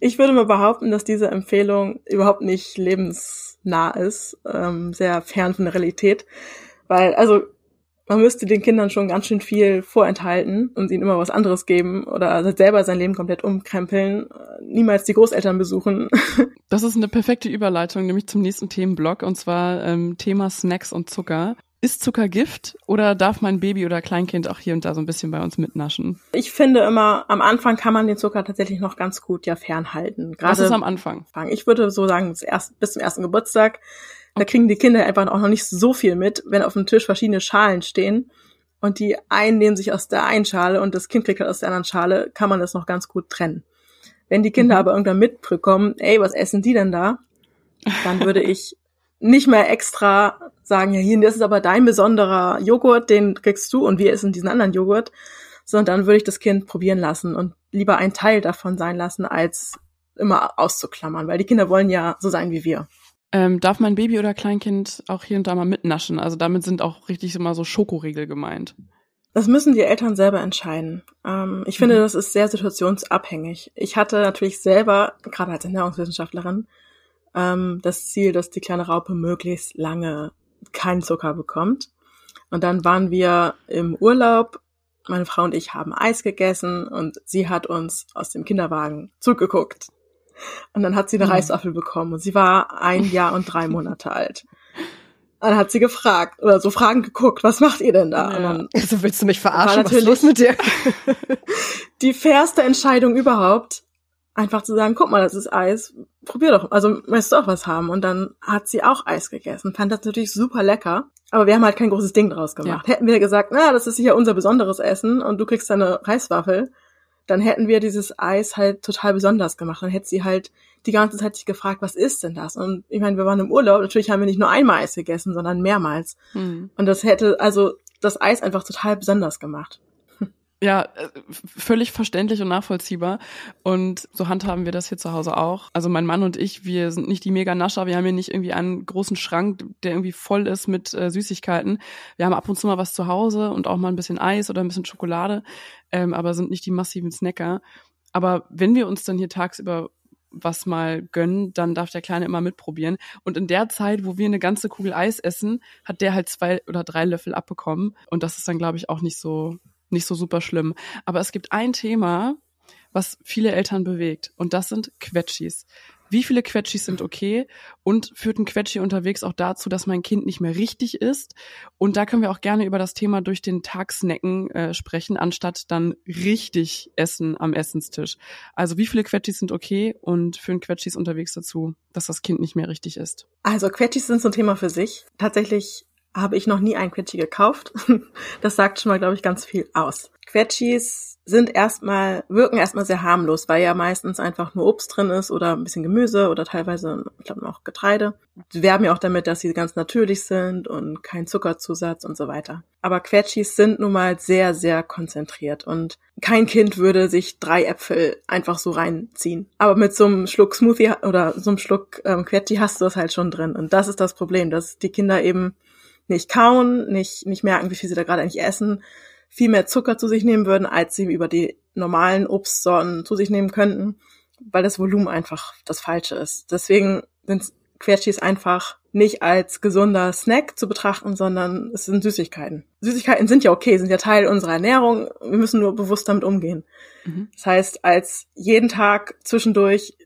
ich würde mal behaupten, dass diese Empfehlung überhaupt nicht lebensnah ist, ähm, sehr fern von der Realität. Weil, also man müsste den Kindern schon ganz schön viel vorenthalten und ihnen immer was anderes geben oder selber sein Leben komplett umkrempeln, niemals die Großeltern besuchen. Das ist eine perfekte Überleitung, nämlich zum nächsten Themenblock und zwar ähm, Thema Snacks und Zucker. Ist Zucker Gift oder darf mein Baby oder Kleinkind auch hier und da so ein bisschen bei uns mitnaschen? Ich finde immer, am Anfang kann man den Zucker tatsächlich noch ganz gut ja fernhalten. Gerade Was ist am Anfang? Ich würde so sagen, bis zum ersten Geburtstag da kriegen die Kinder einfach auch noch nicht so viel mit, wenn auf dem Tisch verschiedene Schalen stehen und die einen nehmen sich aus der einen Schale und das Kind kriegt halt aus der anderen Schale, kann man das noch ganz gut trennen. Wenn die Kinder mhm. aber irgendwann mitbekommen, ey, was essen die denn da? Dann würde ich nicht mehr extra sagen, ja, hier, das ist aber dein besonderer Joghurt, den kriegst du und wir essen diesen anderen Joghurt, sondern dann würde ich das Kind probieren lassen und lieber ein Teil davon sein lassen, als immer auszuklammern, weil die Kinder wollen ja so sein wie wir. Ähm, darf mein Baby oder Kleinkind auch hier und da mal mitnaschen? Also damit sind auch richtig immer so Schokoriegel gemeint. Das müssen die Eltern selber entscheiden. Ähm, ich finde, mhm. das ist sehr situationsabhängig. Ich hatte natürlich selber, gerade als Ernährungswissenschaftlerin, ähm, das Ziel, dass die kleine Raupe möglichst lange keinen Zucker bekommt. Und dann waren wir im Urlaub. Meine Frau und ich haben Eis gegessen und sie hat uns aus dem Kinderwagen zugeguckt. Und dann hat sie eine mhm. Reiswaffel bekommen und sie war ein Jahr und drei Monate alt. Dann hat sie gefragt oder so Fragen geguckt, was macht ihr denn da? Ja. Und dann also willst du mich verarschen? Was ist los mit dir? die fairste Entscheidung überhaupt, einfach zu sagen, guck mal, das ist Eis, probier doch, also möchtest du auch was haben? Und dann hat sie auch Eis gegessen, fand das natürlich super lecker. Aber wir haben halt kein großes Ding draus gemacht. Ja. Hätten wir gesagt, na, das ist sicher unser besonderes Essen und du kriegst deine Reiswaffel, dann hätten wir dieses Eis halt total besonders gemacht. Dann hätte sie halt die ganze Zeit sich gefragt, was ist denn das? Und ich meine, wir waren im Urlaub, natürlich haben wir nicht nur einmal Eis gegessen, sondern mehrmals. Mhm. Und das hätte also das Eis einfach total besonders gemacht. Ja, äh, völlig verständlich und nachvollziehbar. Und so handhaben wir das hier zu Hause auch. Also mein Mann und ich, wir sind nicht die Mega-Nascher. Wir haben hier nicht irgendwie einen großen Schrank, der irgendwie voll ist mit äh, Süßigkeiten. Wir haben ab und zu mal was zu Hause und auch mal ein bisschen Eis oder ein bisschen Schokolade, ähm, aber sind nicht die massiven Snacker. Aber wenn wir uns dann hier tagsüber was mal gönnen, dann darf der Kleine immer mitprobieren. Und in der Zeit, wo wir eine ganze Kugel Eis essen, hat der halt zwei oder drei Löffel abbekommen. Und das ist dann, glaube ich, auch nicht so nicht so super schlimm. Aber es gibt ein Thema, was viele Eltern bewegt und das sind Quetschis. Wie viele Quetschis sind okay und führt ein Quetschi unterwegs auch dazu, dass mein Kind nicht mehr richtig ist? Und da können wir auch gerne über das Thema durch den Tag snacken äh, sprechen, anstatt dann richtig essen am Essenstisch. Also wie viele Quetschis sind okay und führen Quetschis unterwegs dazu, dass das Kind nicht mehr richtig ist? Also Quetschis sind so ein Thema für sich. Tatsächlich habe ich noch nie ein Quetschi gekauft. Das sagt schon mal, glaube ich, ganz viel aus. Quetschis sind erstmal, wirken erstmal sehr harmlos, weil ja meistens einfach nur Obst drin ist oder ein bisschen Gemüse oder teilweise, ich glaube, noch Getreide. Sie werben ja auch damit, dass sie ganz natürlich sind und kein Zuckerzusatz und so weiter. Aber Quetschis sind nun mal sehr, sehr konzentriert und kein Kind würde sich drei Äpfel einfach so reinziehen. Aber mit so einem Schluck Smoothie oder so einem Schluck ähm, Quetschi hast du das halt schon drin. Und das ist das Problem, dass die Kinder eben nicht kauen, nicht, nicht merken, wie viel sie da gerade eigentlich essen, viel mehr Zucker zu sich nehmen würden, als sie über die normalen Obstsorten zu sich nehmen könnten, weil das Volumen einfach das Falsche ist. Deswegen sind Quetschis einfach nicht als gesunder Snack zu betrachten, sondern es sind Süßigkeiten. Süßigkeiten sind ja okay, sind ja Teil unserer Ernährung. Wir müssen nur bewusst damit umgehen. Mhm. Das heißt, als jeden Tag zwischendurch,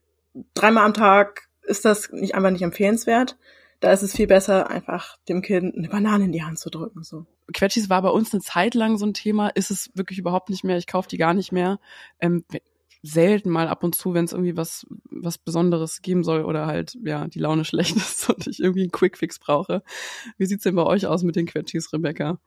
dreimal am Tag, ist das nicht einfach nicht empfehlenswert da ist es viel besser, einfach dem Kind eine Banane in die Hand zu drücken. So. Quetschis war bei uns eine Zeit lang so ein Thema, ist es wirklich überhaupt nicht mehr. Ich kaufe die gar nicht mehr. Ähm, selten mal ab und zu, wenn es irgendwie was was Besonderes geben soll oder halt ja die Laune schlecht ist und ich irgendwie einen Quickfix brauche. Wie sieht's denn bei euch aus mit den Quetschis, Rebecca?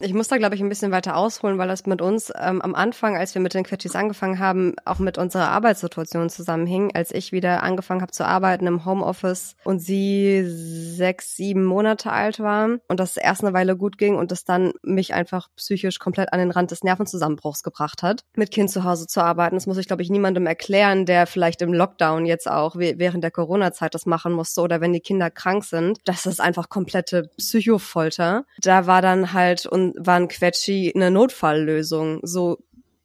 Ich muss da, glaube ich, ein bisschen weiter ausholen, weil das mit uns ähm, am Anfang, als wir mit den Quetschis angefangen haben, auch mit unserer Arbeitssituation zusammenhing. Als ich wieder angefangen habe zu arbeiten im Homeoffice und sie sechs, sieben Monate alt war und das erst eine Weile gut ging und das dann mich einfach psychisch komplett an den Rand des Nervenzusammenbruchs gebracht hat, mit Kind zu Hause zu arbeiten. Das muss ich, glaube ich, niemandem erklären, der vielleicht im Lockdown jetzt auch während der Corona-Zeit das machen musste oder wenn die Kinder krank sind. Das ist einfach komplette Psychofolter. Da war dann halt waren Quetschi eine Notfalllösung. So,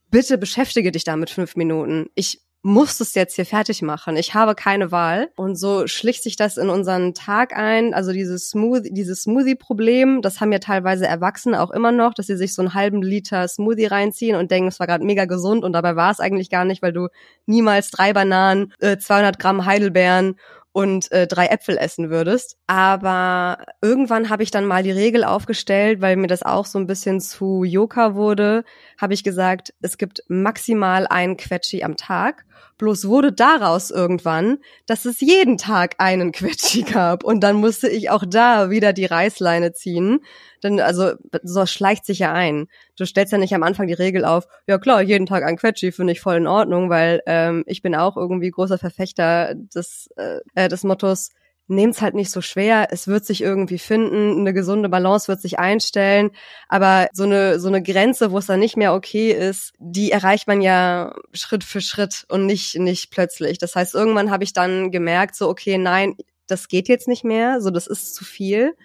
bitte beschäftige dich damit fünf Minuten. Ich muss es jetzt hier fertig machen. Ich habe keine Wahl. Und so schlicht sich das in unseren Tag ein. Also dieses Smoothie, dieses Smoothie-Problem, das haben ja teilweise Erwachsene auch immer noch, dass sie sich so einen halben Liter Smoothie reinziehen und denken, es war gerade mega gesund und dabei war es eigentlich gar nicht, weil du niemals drei Bananen, äh, 200 Gramm Heidelbeeren und äh, drei Äpfel essen würdest. Aber irgendwann habe ich dann mal die Regel aufgestellt, weil mir das auch so ein bisschen zu Yoka wurde, habe ich gesagt, es gibt maximal einen Quetschi am Tag. Bloß wurde daraus irgendwann, dass es jeden Tag einen Quetschi gab. Und dann musste ich auch da wieder die Reißleine ziehen. Denn also so schleicht sich ja ein. Du stellst ja nicht am Anfang die Regel auf, ja klar, jeden Tag ein Quetschi finde ich voll in Ordnung, weil ähm, ich bin auch irgendwie großer Verfechter des, äh, äh des Mottos, nehmt's halt nicht so schwer. Es wird sich irgendwie finden, eine gesunde Balance wird sich einstellen, aber so eine so eine Grenze, wo es dann nicht mehr okay ist, die erreicht man ja Schritt für Schritt und nicht nicht plötzlich. Das heißt, irgendwann habe ich dann gemerkt, so okay, nein, das geht jetzt nicht mehr, so das ist zu viel.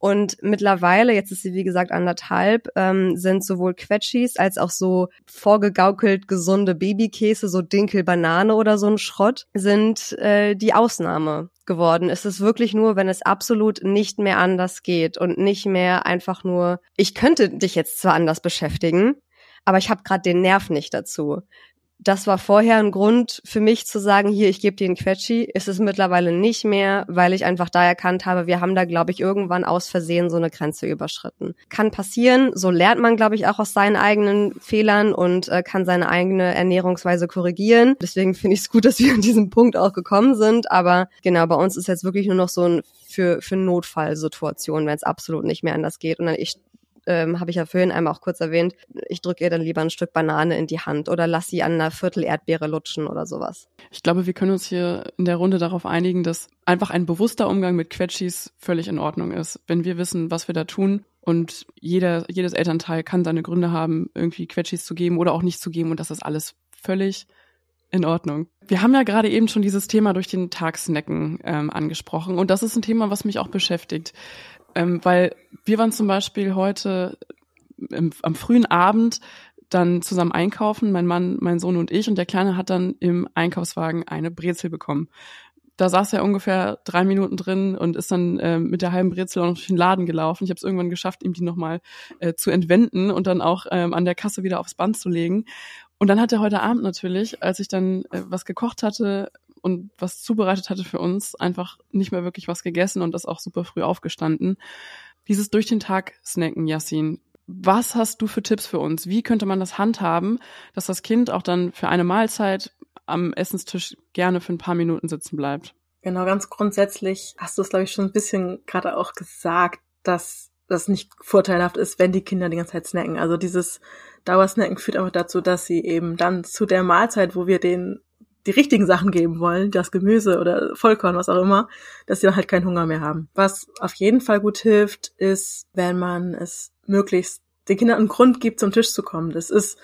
Und mittlerweile, jetzt ist sie wie gesagt anderthalb, ähm, sind sowohl Quetschis als auch so vorgegaukelt gesunde Babykäse, so Dinkel, Banane oder so ein Schrott, sind äh, die Ausnahme geworden. Es ist wirklich nur, wenn es absolut nicht mehr anders geht und nicht mehr einfach nur, ich könnte dich jetzt zwar anders beschäftigen, aber ich habe gerade den Nerv nicht dazu das war vorher ein Grund für mich zu sagen, hier, ich gebe dir einen Quetschi. Ist es mittlerweile nicht mehr, weil ich einfach da erkannt habe, wir haben da, glaube ich, irgendwann aus Versehen so eine Grenze überschritten. Kann passieren, so lernt man, glaube ich, auch aus seinen eigenen Fehlern und äh, kann seine eigene Ernährungsweise korrigieren. Deswegen finde ich es gut, dass wir an diesem Punkt auch gekommen sind. Aber genau, bei uns ist jetzt wirklich nur noch so ein für, für Notfallsituationen, wenn es absolut nicht mehr anders geht. Und dann ich ähm, habe ich ja vorhin einmal auch kurz erwähnt, ich drücke ihr dann lieber ein Stück Banane in die Hand oder lass sie an einer Viertel Erdbeere lutschen oder sowas. Ich glaube, wir können uns hier in der Runde darauf einigen, dass einfach ein bewusster Umgang mit Quetschis völlig in Ordnung ist. Wenn wir wissen, was wir da tun und jeder, jedes Elternteil kann seine Gründe haben, irgendwie Quetschis zu geben oder auch nicht zu geben und das ist alles völlig in Ordnung. Wir haben ja gerade eben schon dieses Thema durch den Tag snacken ähm, angesprochen und das ist ein Thema, was mich auch beschäftigt. Ähm, weil wir waren zum Beispiel heute im, am frühen Abend dann zusammen einkaufen, mein Mann, mein Sohn und ich, und der Kleine hat dann im Einkaufswagen eine Brezel bekommen. Da saß er ungefähr drei Minuten drin und ist dann äh, mit der halben Brezel auch noch durch den Laden gelaufen. Ich habe es irgendwann geschafft, ihm die nochmal äh, zu entwenden und dann auch ähm, an der Kasse wieder aufs Band zu legen. Und dann hat er heute Abend natürlich, als ich dann äh, was gekocht hatte, und was zubereitet hatte für uns, einfach nicht mehr wirklich was gegessen und ist auch super früh aufgestanden. Dieses durch den Tag snacken, Yassin. Was hast du für Tipps für uns? Wie könnte man das handhaben, dass das Kind auch dann für eine Mahlzeit am Essenstisch gerne für ein paar Minuten sitzen bleibt? Genau, ganz grundsätzlich hast du es, glaube ich, schon ein bisschen gerade auch gesagt, dass das nicht vorteilhaft ist, wenn die Kinder die ganze Zeit snacken. Also dieses Dauersnacken führt einfach dazu, dass sie eben dann zu der Mahlzeit, wo wir den die richtigen Sachen geben wollen, das Gemüse oder Vollkorn, was auch immer, dass sie dann halt keinen Hunger mehr haben. Was auf jeden Fall gut hilft, ist, wenn man es möglichst den Kindern einen Grund gibt, zum Tisch zu kommen. Das ist,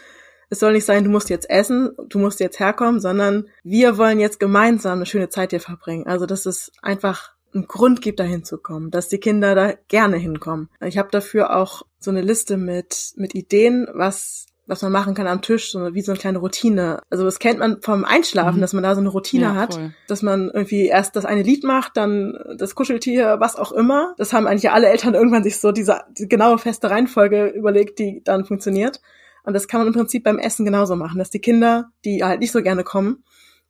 es soll nicht sein, du musst jetzt essen, du musst jetzt herkommen, sondern wir wollen jetzt gemeinsam eine schöne Zeit hier verbringen. Also, dass es einfach einen Grund gibt, da hinzukommen, dass die Kinder da gerne hinkommen. Ich habe dafür auch so eine Liste mit, mit Ideen, was was man machen kann am Tisch, so wie so eine kleine Routine. Also das kennt man vom Einschlafen, mhm. dass man da so eine Routine ja, hat, voll. dass man irgendwie erst das eine Lied macht, dann das Kuscheltier, was auch immer. Das haben eigentlich alle Eltern irgendwann sich so diese, diese genaue feste Reihenfolge überlegt, die dann funktioniert. Und das kann man im Prinzip beim Essen genauso machen, dass die Kinder, die halt nicht so gerne kommen,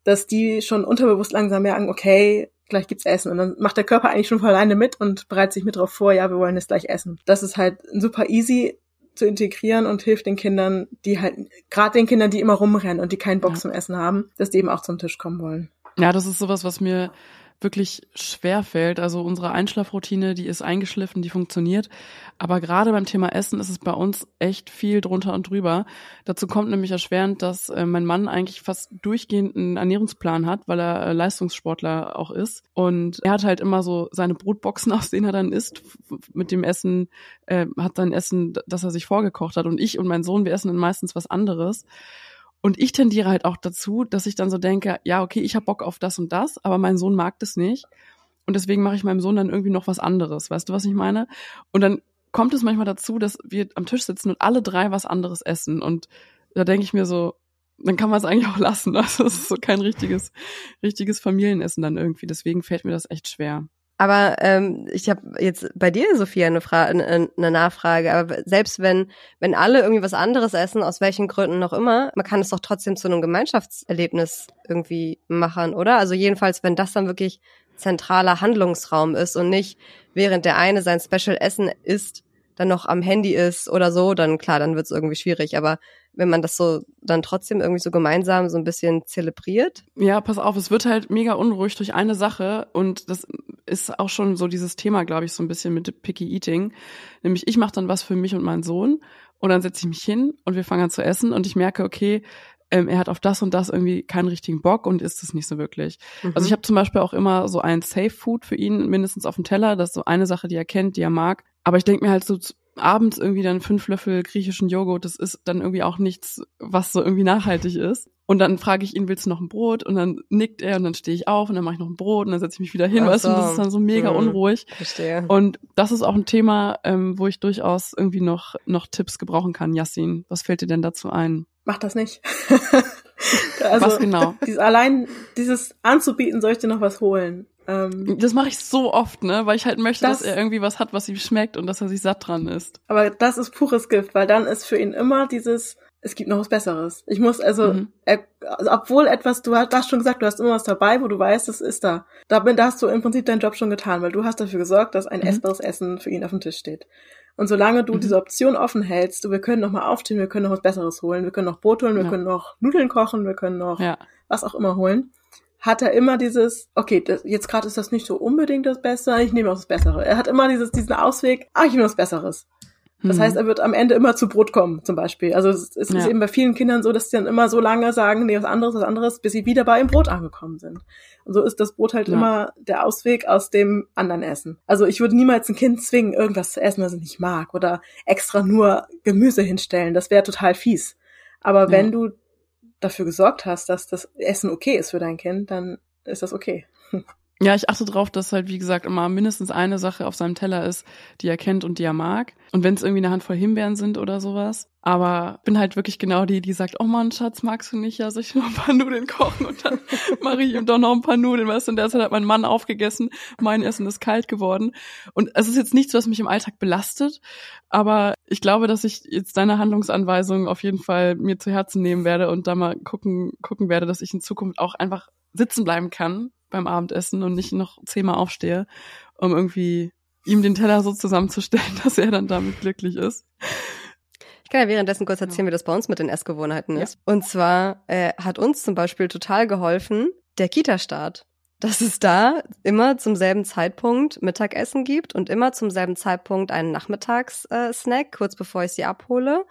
dass die schon unterbewusst langsam merken, okay, gleich gibt's Essen. Und dann macht der Körper eigentlich schon von alleine mit und bereitet sich mit drauf vor, ja, wir wollen jetzt gleich essen. Das ist halt super easy zu integrieren und hilft den Kindern, die halt, gerade den Kindern, die immer rumrennen und die keinen Bock ja. zum Essen haben, dass die eben auch zum Tisch kommen wollen. Ja, das ist sowas, was mir wirklich schwer fällt. Also unsere Einschlafroutine, die ist eingeschliffen, die funktioniert. Aber gerade beim Thema Essen ist es bei uns echt viel drunter und drüber. Dazu kommt nämlich erschwerend, dass äh, mein Mann eigentlich fast durchgehend einen Ernährungsplan hat, weil er äh, Leistungssportler auch ist. Und er hat halt immer so seine Brotboxen, aus denen er dann isst, mit dem Essen, äh, hat sein Essen, das er sich vorgekocht hat. Und ich und mein Sohn, wir essen dann meistens was anderes. Und ich tendiere halt auch dazu, dass ich dann so denke, ja, okay, ich habe Bock auf das und das, aber mein Sohn mag das nicht. Und deswegen mache ich meinem Sohn dann irgendwie noch was anderes. Weißt du, was ich meine? Und dann kommt es manchmal dazu, dass wir am Tisch sitzen und alle drei was anderes essen. Und da denke ich mir so, dann kann man es eigentlich auch lassen. Also es ist so kein richtiges, richtiges Familienessen dann irgendwie. Deswegen fällt mir das echt schwer. Aber ähm, ich habe jetzt bei dir, Sophia, eine, Fra eine, Nachfrage. Aber selbst wenn, wenn alle irgendwie was anderes essen, aus welchen Gründen noch immer, man kann es doch trotzdem zu einem Gemeinschaftserlebnis irgendwie machen, oder? Also jedenfalls, wenn das dann wirklich zentraler Handlungsraum ist und nicht während der eine sein Special Essen isst, dann noch am Handy ist oder so, dann klar, dann wird es irgendwie schwierig. Aber wenn man das so dann trotzdem irgendwie so gemeinsam so ein bisschen zelebriert. Ja, pass auf, es wird halt mega unruhig durch eine Sache und das ist auch schon so dieses Thema, glaube ich, so ein bisschen mit Picky Eating. Nämlich ich mache dann was für mich und meinen Sohn und dann setze ich mich hin und wir fangen an zu essen und ich merke, okay, ähm, er hat auf das und das irgendwie keinen richtigen Bock und isst es nicht so wirklich. Mhm. Also ich habe zum Beispiel auch immer so ein Safe Food für ihn mindestens auf dem Teller. Das ist so eine Sache, die er kennt, die er mag. Aber ich denke mir halt so abends irgendwie dann fünf Löffel griechischen Joghurt, das ist dann irgendwie auch nichts, was so irgendwie nachhaltig ist. Und dann frage ich ihn, willst du noch ein Brot? Und dann nickt er und dann stehe ich auf und dann mache ich noch ein Brot und dann setze ich mich wieder hin, weißt du, das ist dann so mega hm, unruhig. Verstehe. Und das ist auch ein Thema, ähm, wo ich durchaus irgendwie noch, noch Tipps gebrauchen kann. Yassin, was fällt dir denn dazu ein? Mach das nicht. also, was genau? Dieses, allein dieses anzubieten, soll ich dir noch was holen? Ähm, das mache ich so oft, ne, weil ich halt möchte, das, dass er irgendwie was hat, was ihm schmeckt und dass er sich satt dran ist. Aber das ist pures Gift, weil dann ist für ihn immer dieses, es gibt noch was Besseres. Ich muss also, mhm. er, also obwohl etwas, du hast, hast schon gesagt, du hast immer was dabei, wo du weißt, es ist da. Da, da hast du im Prinzip deinen Job schon getan, weil du hast dafür gesorgt, dass ein mhm. essbares Essen für ihn auf dem Tisch steht. Und solange du mhm. diese Option offen hältst, du, wir können noch mal aufstehen, wir können noch was Besseres holen, wir können noch Brot holen, wir ja. können noch Nudeln kochen, wir können noch ja. was auch immer holen, hat er immer dieses, okay, das, jetzt gerade ist das nicht so unbedingt das Beste, ich nehme auch das Bessere. Er hat immer dieses, diesen Ausweg, ah, ich nehme was Besseres. Das mhm. heißt, er wird am Ende immer zu Brot kommen, zum Beispiel. Also es, es ja. ist eben bei vielen Kindern so, dass sie dann immer so lange sagen, nee, was anderes, was anderes, bis sie wieder bei dem Brot angekommen sind. Und so ist das Brot halt ja. immer der Ausweg aus dem anderen Essen. Also ich würde niemals ein Kind zwingen, irgendwas zu essen, was es nicht mag, oder extra nur Gemüse hinstellen. Das wäre total fies. Aber ja. wenn du dafür gesorgt hast, dass das Essen okay ist für dein Kind, dann ist das okay. Ja, ich achte drauf, dass halt, wie gesagt, immer mindestens eine Sache auf seinem Teller ist, die er kennt und die er mag. Und wenn es irgendwie eine Handvoll Himbeeren sind oder sowas. Aber bin halt wirklich genau die, die sagt, oh Mann, Schatz, magst du nicht? Ja, soll ich noch ein paar Nudeln kochen? Und dann mache ich ihm doch noch ein paar Nudeln, weißt du? Und derzeit hat mein Mann aufgegessen, mein Essen ist kalt geworden. Und es ist jetzt nichts, was mich im Alltag belastet. Aber ich glaube, dass ich jetzt deine Handlungsanweisung auf jeden Fall mir zu Herzen nehmen werde und da mal gucken, gucken werde, dass ich in Zukunft auch einfach sitzen bleiben kann beim Abendessen und nicht noch zehnmal aufstehe, um irgendwie ihm den Teller so zusammenzustellen, dass er dann damit glücklich ist. Ich kann ja währenddessen kurz erzählen, wie das bei uns mit den Essgewohnheiten ist. Ja. Und zwar äh, hat uns zum Beispiel total geholfen der Kita-Start. Dass es da immer zum selben Zeitpunkt Mittagessen gibt und immer zum selben Zeitpunkt einen Nachmittagssnack, kurz bevor ich sie abhole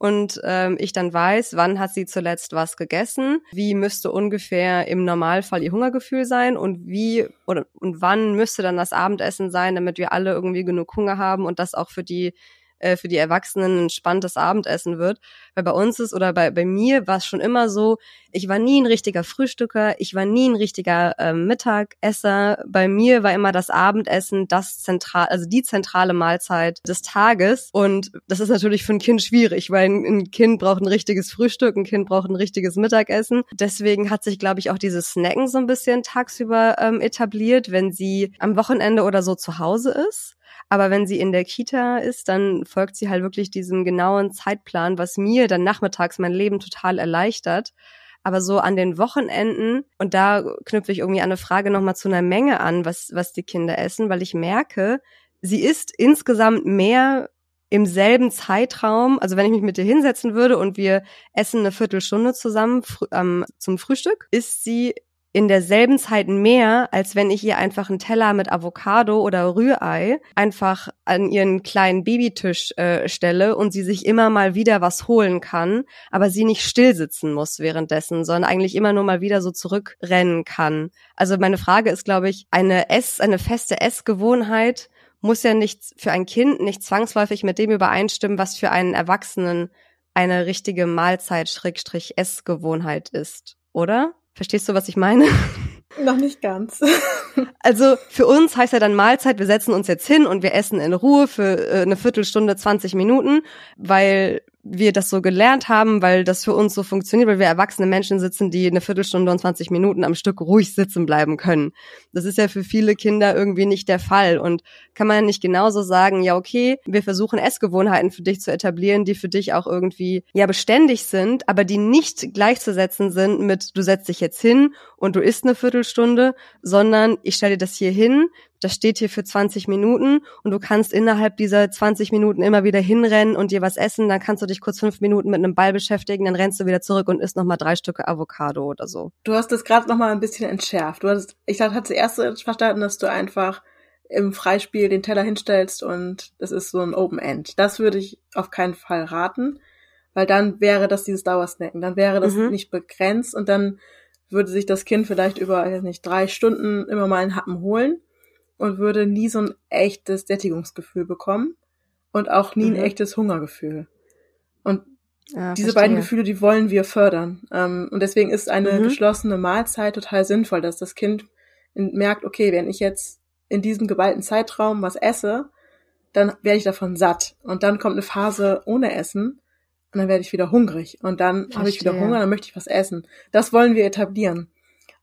und ähm, ich dann weiß, wann hat sie zuletzt was gegessen, wie müsste ungefähr im Normalfall ihr Hungergefühl sein? Und wie oder und wann müsste dann das Abendessen sein, damit wir alle irgendwie genug Hunger haben und das auch für die äh, für die Erwachsenen ein spannendes Abendessen wird. Weil bei uns ist oder bei, bei mir war es schon immer so, ich war nie ein richtiger Frühstücker, ich war nie ein richtiger äh, Mittagesser. Bei mir war immer das Abendessen das zentral, also die zentrale Mahlzeit des Tages. Und das ist natürlich für ein Kind schwierig, weil ein, ein Kind braucht ein richtiges Frühstück, ein Kind braucht ein richtiges Mittagessen. Deswegen hat sich, glaube ich, auch dieses Snacken so ein bisschen tagsüber ähm, etabliert, wenn sie am Wochenende oder so zu Hause ist. Aber wenn sie in der Kita ist, dann folgt sie halt wirklich diesem genauen Zeitplan, was mir dann nachmittags mein Leben total erleichtert. Aber so an den Wochenenden, und da knüpfe ich irgendwie an eine Frage nochmal zu einer Menge an, was, was die Kinder essen, weil ich merke, sie isst insgesamt mehr im selben Zeitraum, also wenn ich mich mit dir hinsetzen würde und wir essen eine Viertelstunde zusammen fr ähm, zum Frühstück, isst sie in derselben Zeit mehr, als wenn ich ihr einfach einen Teller mit Avocado oder Rührei einfach an ihren kleinen Babytisch äh, stelle und sie sich immer mal wieder was holen kann, aber sie nicht still sitzen muss währenddessen, sondern eigentlich immer nur mal wieder so zurückrennen kann. Also meine Frage ist, glaube ich, eine Ess, eine feste Essgewohnheit muss ja nicht für ein Kind nicht zwangsläufig mit dem übereinstimmen, was für einen Erwachsenen eine richtige Mahlzeit-Essgewohnheit ist, oder? Verstehst du, was ich meine? Noch nicht ganz. Also für uns heißt ja dann Mahlzeit, wir setzen uns jetzt hin und wir essen in Ruhe für äh, eine Viertelstunde, 20 Minuten, weil wir das so gelernt haben, weil das für uns so funktioniert, weil wir erwachsene Menschen sitzen, die eine Viertelstunde und 20 Minuten am Stück ruhig sitzen bleiben können. Das ist ja für viele Kinder irgendwie nicht der Fall. Und kann man nicht genauso sagen, ja, okay, wir versuchen Essgewohnheiten für dich zu etablieren, die für dich auch irgendwie ja beständig sind, aber die nicht gleichzusetzen sind mit, du setzt dich jetzt hin und du isst eine Viertelstunde, sondern ich stelle dir das hier hin, das steht hier für 20 Minuten und du kannst innerhalb dieser 20 Minuten immer wieder hinrennen und dir was essen, dann kannst du dich kurz fünf Minuten mit einem Ball beschäftigen, dann rennst du wieder zurück und isst nochmal drei Stücke Avocado oder so. Du hast das gerade nochmal ein bisschen entschärft. Du hast, ich hatte zuerst verstanden, dass du einfach im Freispiel den Teller hinstellst und das ist so ein Open End. Das würde ich auf keinen Fall raten, weil dann wäre das dieses Dauersnacken, dann wäre das mhm. nicht begrenzt und dann würde sich das Kind vielleicht über, weiß nicht, drei Stunden immer mal einen Happen holen und würde nie so ein echtes Sättigungsgefühl bekommen und auch nie mhm. ein echtes Hungergefühl. Und ja, diese verstehe. beiden Gefühle, die wollen wir fördern. Ähm, und deswegen ist eine mhm. geschlossene Mahlzeit total sinnvoll, dass das Kind merkt, okay, wenn ich jetzt in diesem geballten Zeitraum was esse, dann werde ich davon satt. Und dann kommt eine Phase ohne Essen und dann werde ich wieder hungrig. Und dann habe ich wieder Hunger, dann möchte ich was essen. Das wollen wir etablieren.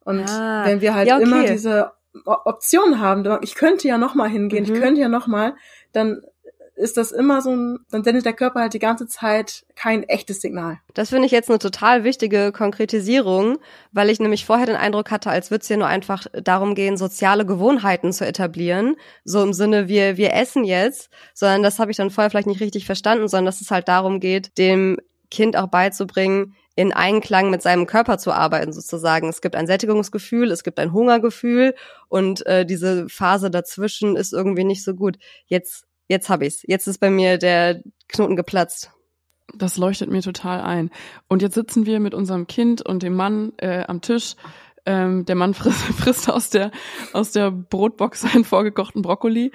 Und ah, wenn wir halt ja, okay. immer diese Option haben, ich könnte ja noch mal hingehen, mhm. ich könnte ja noch mal, dann ist das immer so ein, dann sendet der Körper halt die ganze Zeit kein echtes Signal. Das finde ich jetzt eine total wichtige Konkretisierung, weil ich nämlich vorher den Eindruck hatte, als würde es ja nur einfach darum gehen, soziale Gewohnheiten zu etablieren. So im Sinne, wir, wir essen jetzt, sondern das habe ich dann vorher vielleicht nicht richtig verstanden, sondern dass es halt darum geht, dem Kind auch beizubringen, in Einklang mit seinem Körper zu arbeiten, sozusagen. Es gibt ein Sättigungsgefühl, es gibt ein Hungergefühl und äh, diese Phase dazwischen ist irgendwie nicht so gut. Jetzt, jetzt habe ich's. Jetzt ist bei mir der Knoten geplatzt. Das leuchtet mir total ein. Und jetzt sitzen wir mit unserem Kind und dem Mann äh, am Tisch ähm, der Mann frisst, frisst aus der aus der Brotbox einen vorgekochten Brokkoli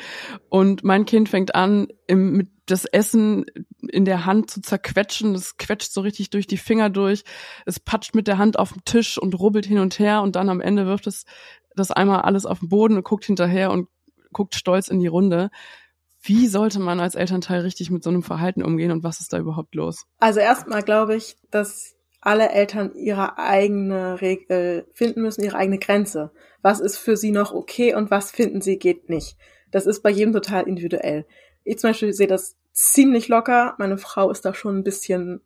und mein Kind fängt an, im, mit das Essen in der Hand zu zerquetschen. Es quetscht so richtig durch die Finger durch. Es patscht mit der Hand auf den Tisch und rubbelt hin und her und dann am Ende wirft es das einmal alles auf den Boden und guckt hinterher und guckt stolz in die Runde. Wie sollte man als Elternteil richtig mit so einem Verhalten umgehen und was ist da überhaupt los? Also erstmal glaube ich, dass alle Eltern ihre eigene Regel finden müssen, ihre eigene Grenze. Was ist für sie noch okay und was finden sie geht nicht. Das ist bei jedem total individuell. Ich zum Beispiel sehe das ziemlich locker. Meine Frau ist da schon ein bisschen,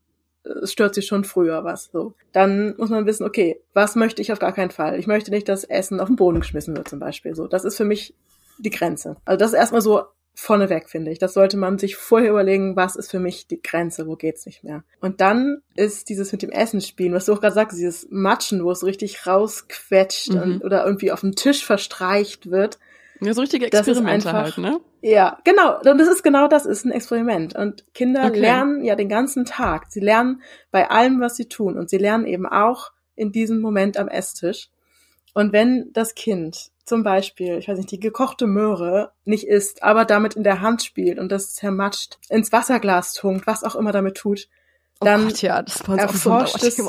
es stört sie schon früher was, so. Dann muss man wissen, okay, was möchte ich auf gar keinen Fall? Ich möchte nicht, dass Essen auf den Boden geschmissen wird, zum Beispiel, so. Das ist für mich die Grenze. Also das ist erstmal so vorneweg, finde ich. Das sollte man sich vorher überlegen, was ist für mich die Grenze, wo geht's nicht mehr. Und dann ist dieses mit dem Essen spielen, was du auch gerade sagst, dieses Matschen, wo es richtig rausquetscht mhm. und, oder irgendwie auf dem Tisch verstreicht wird. Ja, so richtige Experimente einfach, halt, ne? Ja, genau. Und das ist genau das, ist ein Experiment. Und Kinder okay. lernen ja den ganzen Tag. Sie lernen bei allem, was sie tun. Und sie lernen eben auch in diesem Moment am Esstisch. Und wenn das Kind zum Beispiel, ich weiß nicht, die gekochte Möhre nicht isst, aber damit in der Hand spielt und das zermatscht, ins Wasserglas tunkt, was auch immer damit tut, oh dann oh Gott, ja, erforscht es,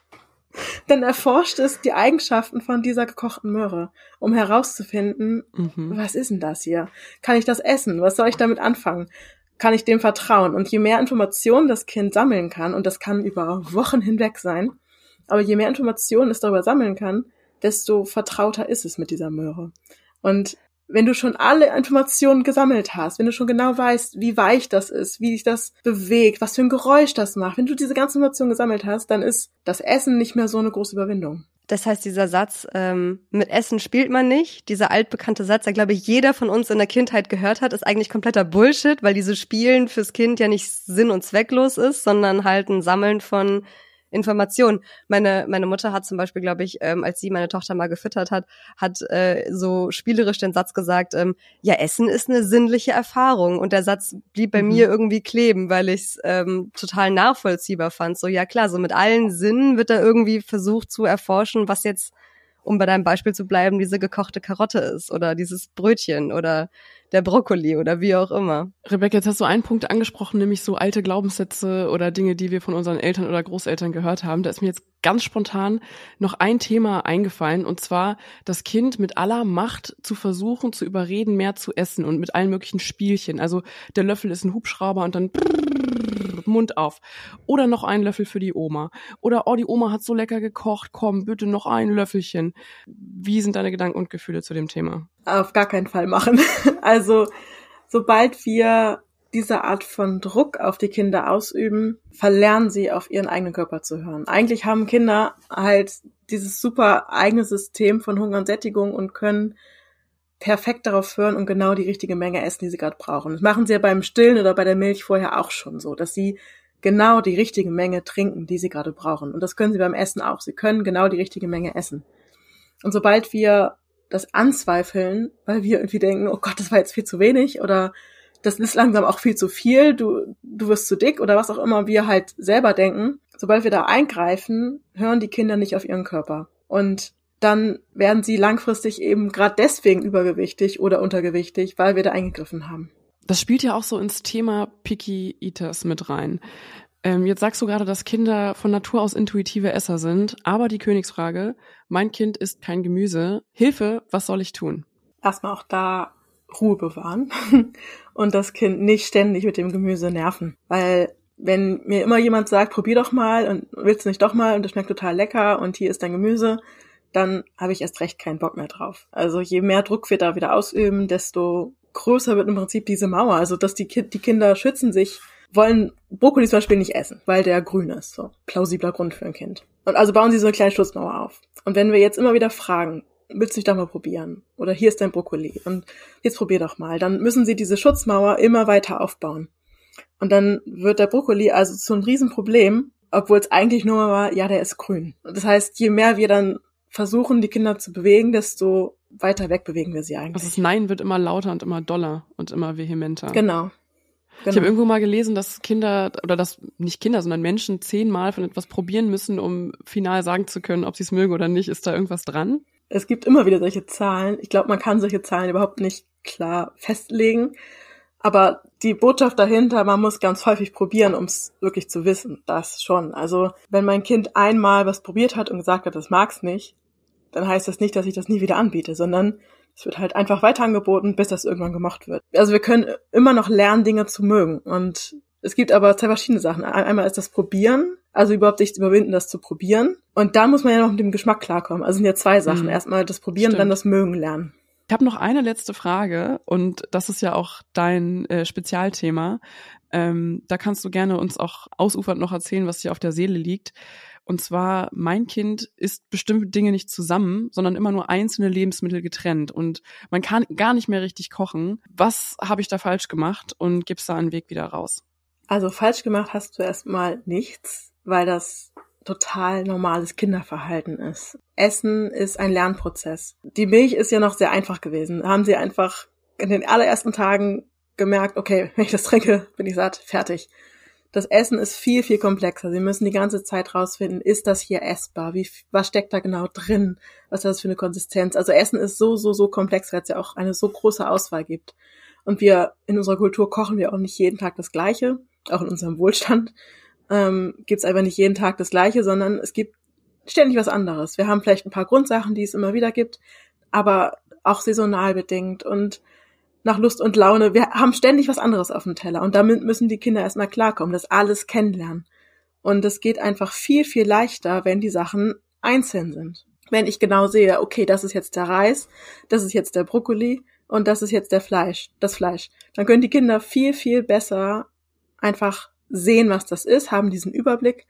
dann erforscht es die Eigenschaften von dieser gekochten Möhre, um herauszufinden, mhm. was ist denn das hier? Kann ich das essen? Was soll ich damit anfangen? Kann ich dem vertrauen? Und je mehr Informationen das Kind sammeln kann, und das kann über Wochen hinweg sein, aber je mehr Informationen es darüber sammeln kann, desto vertrauter ist es mit dieser Möhre. Und wenn du schon alle Informationen gesammelt hast, wenn du schon genau weißt, wie weich das ist, wie sich das bewegt, was für ein Geräusch das macht, wenn du diese ganzen Informationen gesammelt hast, dann ist das Essen nicht mehr so eine große Überwindung. Das heißt, dieser Satz, ähm, mit Essen spielt man nicht, dieser altbekannte Satz, der glaube ich jeder von uns in der Kindheit gehört hat, ist eigentlich kompletter Bullshit, weil dieses Spielen fürs Kind ja nicht sinn- und zwecklos ist, sondern halt ein Sammeln von Informationen. Meine, meine Mutter hat zum Beispiel, glaube ich, ähm, als sie meine Tochter mal gefüttert hat, hat äh, so spielerisch den Satz gesagt, ähm, ja, Essen ist eine sinnliche Erfahrung. Und der Satz blieb bei mhm. mir irgendwie kleben, weil ich es ähm, total nachvollziehbar fand. So, ja klar, so mit allen Sinnen wird da irgendwie versucht zu erforschen, was jetzt um bei deinem Beispiel zu bleiben, diese gekochte Karotte ist oder dieses Brötchen oder der Brokkoli oder wie auch immer. Rebecca, jetzt hast du einen Punkt angesprochen, nämlich so alte Glaubenssätze oder Dinge, die wir von unseren Eltern oder Großeltern gehört haben. Da ist mir jetzt ganz spontan noch ein Thema eingefallen und zwar das Kind mit aller Macht zu versuchen zu überreden, mehr zu essen und mit allen möglichen Spielchen. Also der Löffel ist ein Hubschrauber und dann mit Mund auf. Oder noch einen Löffel für die Oma. Oder, oh, die Oma hat so lecker gekocht, komm, bitte noch ein Löffelchen. Wie sind deine Gedanken und Gefühle zu dem Thema? Auf gar keinen Fall machen. Also, sobald wir diese Art von Druck auf die Kinder ausüben, verlernen sie auf ihren eigenen Körper zu hören. Eigentlich haben Kinder halt dieses super eigene System von Hunger und Sättigung und können perfekt darauf hören und genau die richtige Menge essen, die sie gerade brauchen. Das machen sie ja beim Stillen oder bei der Milch vorher auch schon so, dass sie genau die richtige Menge trinken, die sie gerade brauchen. Und das können sie beim Essen auch. Sie können genau die richtige Menge essen. Und sobald wir das anzweifeln, weil wir irgendwie denken, oh Gott, das war jetzt viel zu wenig oder das ist langsam auch viel zu viel, du, du wirst zu dick oder was auch immer wir halt selber denken. Sobald wir da eingreifen, hören die Kinder nicht auf ihren Körper. Und dann werden sie langfristig eben gerade deswegen übergewichtig oder untergewichtig, weil wir da eingegriffen haben. Das spielt ja auch so ins Thema Picky Eaters mit rein. Ähm, jetzt sagst du gerade, dass Kinder von Natur aus intuitive Esser sind, aber die Königsfrage, mein Kind isst kein Gemüse. Hilfe, was soll ich tun? Erstmal auch da Ruhe bewahren und das Kind nicht ständig mit dem Gemüse nerven. Weil wenn mir immer jemand sagt, probier doch mal und willst du nicht doch mal und das schmeckt total lecker und hier ist dein Gemüse, dann habe ich erst recht keinen Bock mehr drauf. Also je mehr Druck wir da wieder ausüben, desto größer wird im Prinzip diese Mauer. Also dass die, Ki die Kinder schützen sich, wollen Brokkoli zum Beispiel nicht essen, weil der grün ist. So plausibler Grund für ein Kind. Und also bauen sie so eine kleine Schutzmauer auf. Und wenn wir jetzt immer wieder fragen, willst du dich doch mal probieren? Oder hier ist dein Brokkoli und jetzt probier doch mal. Dann müssen sie diese Schutzmauer immer weiter aufbauen. Und dann wird der Brokkoli also zu einem Riesenproblem, obwohl es eigentlich nur war, ja, der ist grün. Das heißt, je mehr wir dann versuchen, die Kinder zu bewegen, desto weiter weg bewegen wir sie eigentlich. Also das Nein wird immer lauter und immer doller und immer vehementer. Genau. Genau. Ich habe irgendwo mal gelesen, dass Kinder oder dass nicht Kinder, sondern Menschen zehnmal von etwas probieren müssen, um final sagen zu können, ob sie es mögen oder nicht. Ist da irgendwas dran? Es gibt immer wieder solche Zahlen. Ich glaube, man kann solche Zahlen überhaupt nicht klar festlegen. Aber die Botschaft dahinter, man muss ganz häufig probieren, um es wirklich zu wissen. Das schon. Also wenn mein Kind einmal was probiert hat und gesagt hat, das mag's nicht, dann heißt das nicht, dass ich das nie wieder anbiete, sondern es wird halt einfach weiter angeboten, bis das irgendwann gemacht wird. Also wir können immer noch lernen, Dinge zu mögen. Und es gibt aber zwei verschiedene Sachen. Einmal ist das Probieren, also überhaupt sich zu überwinden, das zu probieren. Und da muss man ja noch mit dem Geschmack klarkommen. Also sind ja zwei Sachen. Mhm. Erstmal das Probieren, Stimmt. dann das Mögen lernen. Ich habe noch eine letzte Frage und das ist ja auch dein äh, Spezialthema. Ähm, da kannst du gerne uns auch ausufernd noch erzählen, was dir auf der Seele liegt. Und zwar, mein Kind isst bestimmte Dinge nicht zusammen, sondern immer nur einzelne Lebensmittel getrennt. Und man kann gar nicht mehr richtig kochen. Was habe ich da falsch gemacht und gibt's da einen Weg wieder raus? Also falsch gemacht hast du erstmal nichts, weil das total normales Kinderverhalten ist. Essen ist ein Lernprozess. Die Milch ist ja noch sehr einfach gewesen. Da haben sie einfach in den allerersten Tagen gemerkt, okay, wenn ich das trinke, bin ich satt, fertig. Das Essen ist viel, viel komplexer. Sie müssen die ganze Zeit rausfinden, ist das hier essbar? Wie, was steckt da genau drin? Was hat das für eine Konsistenz? Also Essen ist so, so, so komplex, weil es ja auch eine so große Auswahl gibt. Und wir in unserer Kultur kochen wir auch nicht jeden Tag das Gleiche, auch in unserem Wohlstand ähm, gibt es einfach nicht jeden Tag das Gleiche, sondern es gibt ständig was anderes. Wir haben vielleicht ein paar Grundsachen, die es immer wieder gibt, aber auch saisonal bedingt und nach Lust und Laune. Wir haben ständig was anderes auf dem Teller und damit müssen die Kinder erstmal klarkommen, das alles kennenlernen. Und es geht einfach viel, viel leichter, wenn die Sachen einzeln sind. Wenn ich genau sehe, okay, das ist jetzt der Reis, das ist jetzt der Brokkoli und das ist jetzt der Fleisch, das Fleisch, dann können die Kinder viel, viel besser einfach sehen, was das ist, haben diesen Überblick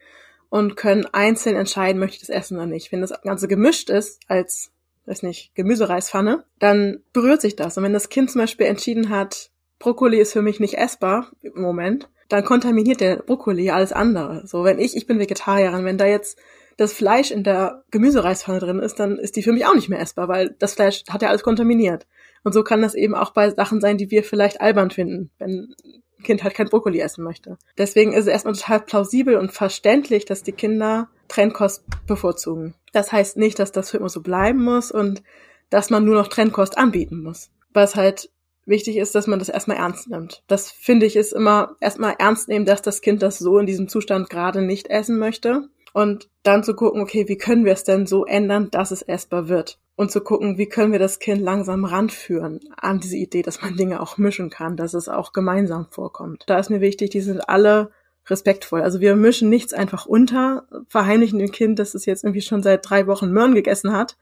und können einzeln entscheiden, möchte ich das essen oder nicht. Wenn das Ganze gemischt ist als, weiß nicht, Gemüsereispfanne, dann berührt sich das. Und wenn das Kind zum Beispiel entschieden hat, Brokkoli ist für mich nicht essbar im Moment, dann kontaminiert der Brokkoli alles andere. So, wenn ich, ich bin Vegetarierin, wenn da jetzt das Fleisch in der Gemüsereispfanne drin ist, dann ist die für mich auch nicht mehr essbar, weil das Fleisch hat ja alles kontaminiert. Und so kann das eben auch bei Sachen sein, die wir vielleicht albern finden. Wenn Kind halt kein Brokkoli essen möchte. Deswegen ist es erstmal total plausibel und verständlich, dass die Kinder Trennkost bevorzugen. Das heißt nicht, dass das für immer so bleiben muss und dass man nur noch Trennkost anbieten muss. Was halt wichtig ist, dass man das erstmal ernst nimmt. Das finde ich ist immer erstmal ernst nehmen, dass das Kind das so in diesem Zustand gerade nicht essen möchte und dann zu gucken, okay, wie können wir es denn so ändern, dass es essbar wird? Und zu gucken, wie können wir das Kind langsam ranführen an diese Idee, dass man Dinge auch mischen kann, dass es auch gemeinsam vorkommt. Da ist mir wichtig, die sind alle respektvoll. Also wir mischen nichts einfach unter, verheimlichen dem Kind, dass es jetzt irgendwie schon seit drei Wochen Möhren gegessen hat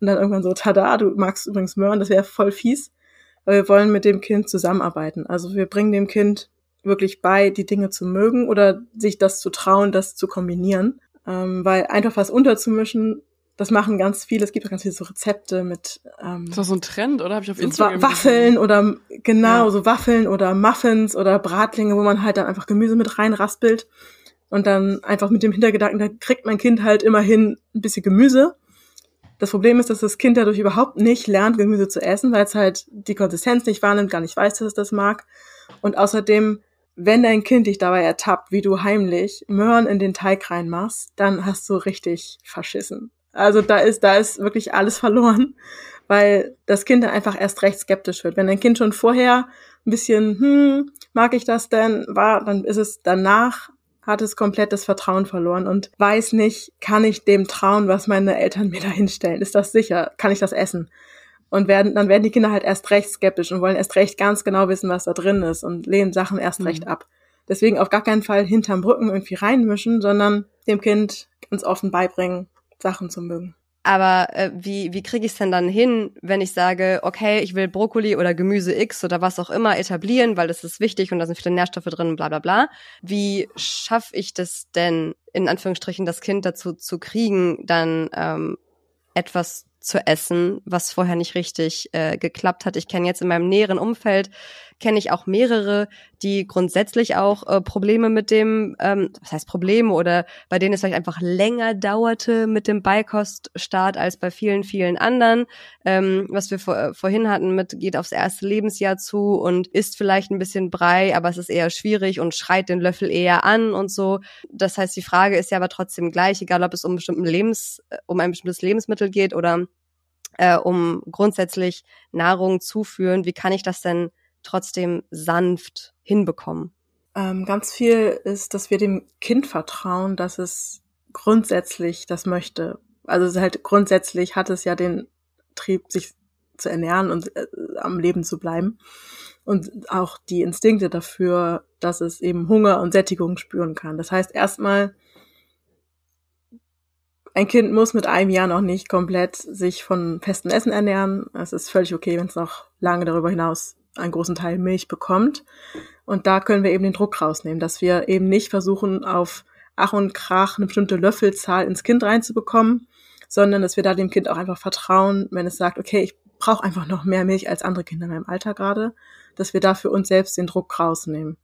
und dann irgendwann so, tada, du magst übrigens Möhren, das wäre voll fies. Aber wir wollen mit dem Kind zusammenarbeiten. Also wir bringen dem Kind wirklich bei, die Dinge zu mögen oder sich das zu trauen, das zu kombinieren. Ähm, weil einfach was unterzumischen, das machen ganz viele. Es gibt auch ganz viele so Rezepte mit. Ähm, ist das so ein Trend, oder? Habe ich auf Instagram Waffeln oder genau, ja. so Waffeln oder Muffins oder Bratlinge, wo man halt dann einfach Gemüse mit reinraspelt. Und dann einfach mit dem Hintergedanken, da kriegt mein Kind halt immerhin ein bisschen Gemüse. Das Problem ist, dass das Kind dadurch überhaupt nicht lernt, Gemüse zu essen, weil es halt die Konsistenz nicht wahrnimmt, gar nicht weiß, dass es das mag. Und außerdem wenn dein Kind dich dabei ertappt, wie du heimlich Möhren in den Teig reinmachst, dann hast du richtig verschissen. Also da ist, da ist wirklich alles verloren, weil das Kind dann einfach erst recht skeptisch wird. Wenn dein Kind schon vorher ein bisschen, hm, mag ich das denn, war, dann ist es danach, hat es komplett das Vertrauen verloren und weiß nicht, kann ich dem trauen, was meine Eltern mir da hinstellen? Ist das sicher? Kann ich das essen? und werden, dann werden die Kinder halt erst recht skeptisch und wollen erst recht ganz genau wissen, was da drin ist und lehnen Sachen erst mhm. recht ab. Deswegen auf gar keinen Fall hinterm Rücken irgendwie reinmischen, sondern dem Kind ganz offen beibringen, Sachen zu mögen. Aber äh, wie, wie kriege ich es denn dann hin, wenn ich sage, okay, ich will Brokkoli oder Gemüse X oder was auch immer etablieren, weil das ist wichtig und da sind viele Nährstoffe drin und bla bla bla. Wie schaffe ich das denn, in Anführungsstrichen, das Kind dazu zu kriegen, dann ähm, etwas zu essen, was vorher nicht richtig äh, geklappt hat. Ich kenne jetzt in meinem näheren Umfeld, kenne ich auch mehrere, die grundsätzlich auch äh, Probleme mit dem, ähm, was heißt Probleme oder bei denen es vielleicht einfach länger dauerte mit dem Beikoststart als bei vielen, vielen anderen. Ähm, was wir vor, äh, vorhin hatten mit geht aufs erste Lebensjahr zu und isst vielleicht ein bisschen Brei, aber es ist eher schwierig und schreit den Löffel eher an und so. Das heißt, die Frage ist ja aber trotzdem gleich, egal ob es um, bestimmten Lebens, äh, um ein bestimmtes Lebensmittel geht oder äh, um grundsätzlich Nahrung zuführen. Wie kann ich das denn trotzdem sanft hinbekommen? Ähm, ganz viel ist, dass wir dem Kind vertrauen, dass es grundsätzlich das möchte. Also es halt grundsätzlich hat es ja den Trieb, sich zu ernähren und äh, am Leben zu bleiben. Und auch die Instinkte dafür, dass es eben Hunger und Sättigung spüren kann. Das heißt, erstmal ein Kind muss mit einem Jahr noch nicht komplett sich von festem Essen ernähren. Es ist völlig okay, wenn es noch lange darüber hinaus einen großen Teil Milch bekommt. Und da können wir eben den Druck rausnehmen, dass wir eben nicht versuchen, auf Ach und Krach eine bestimmte Löffelzahl ins Kind reinzubekommen, sondern dass wir da dem Kind auch einfach vertrauen, wenn es sagt, okay, ich brauche einfach noch mehr Milch als andere Kinder in meinem Alter gerade, dass wir da für uns selbst den Druck rausnehmen.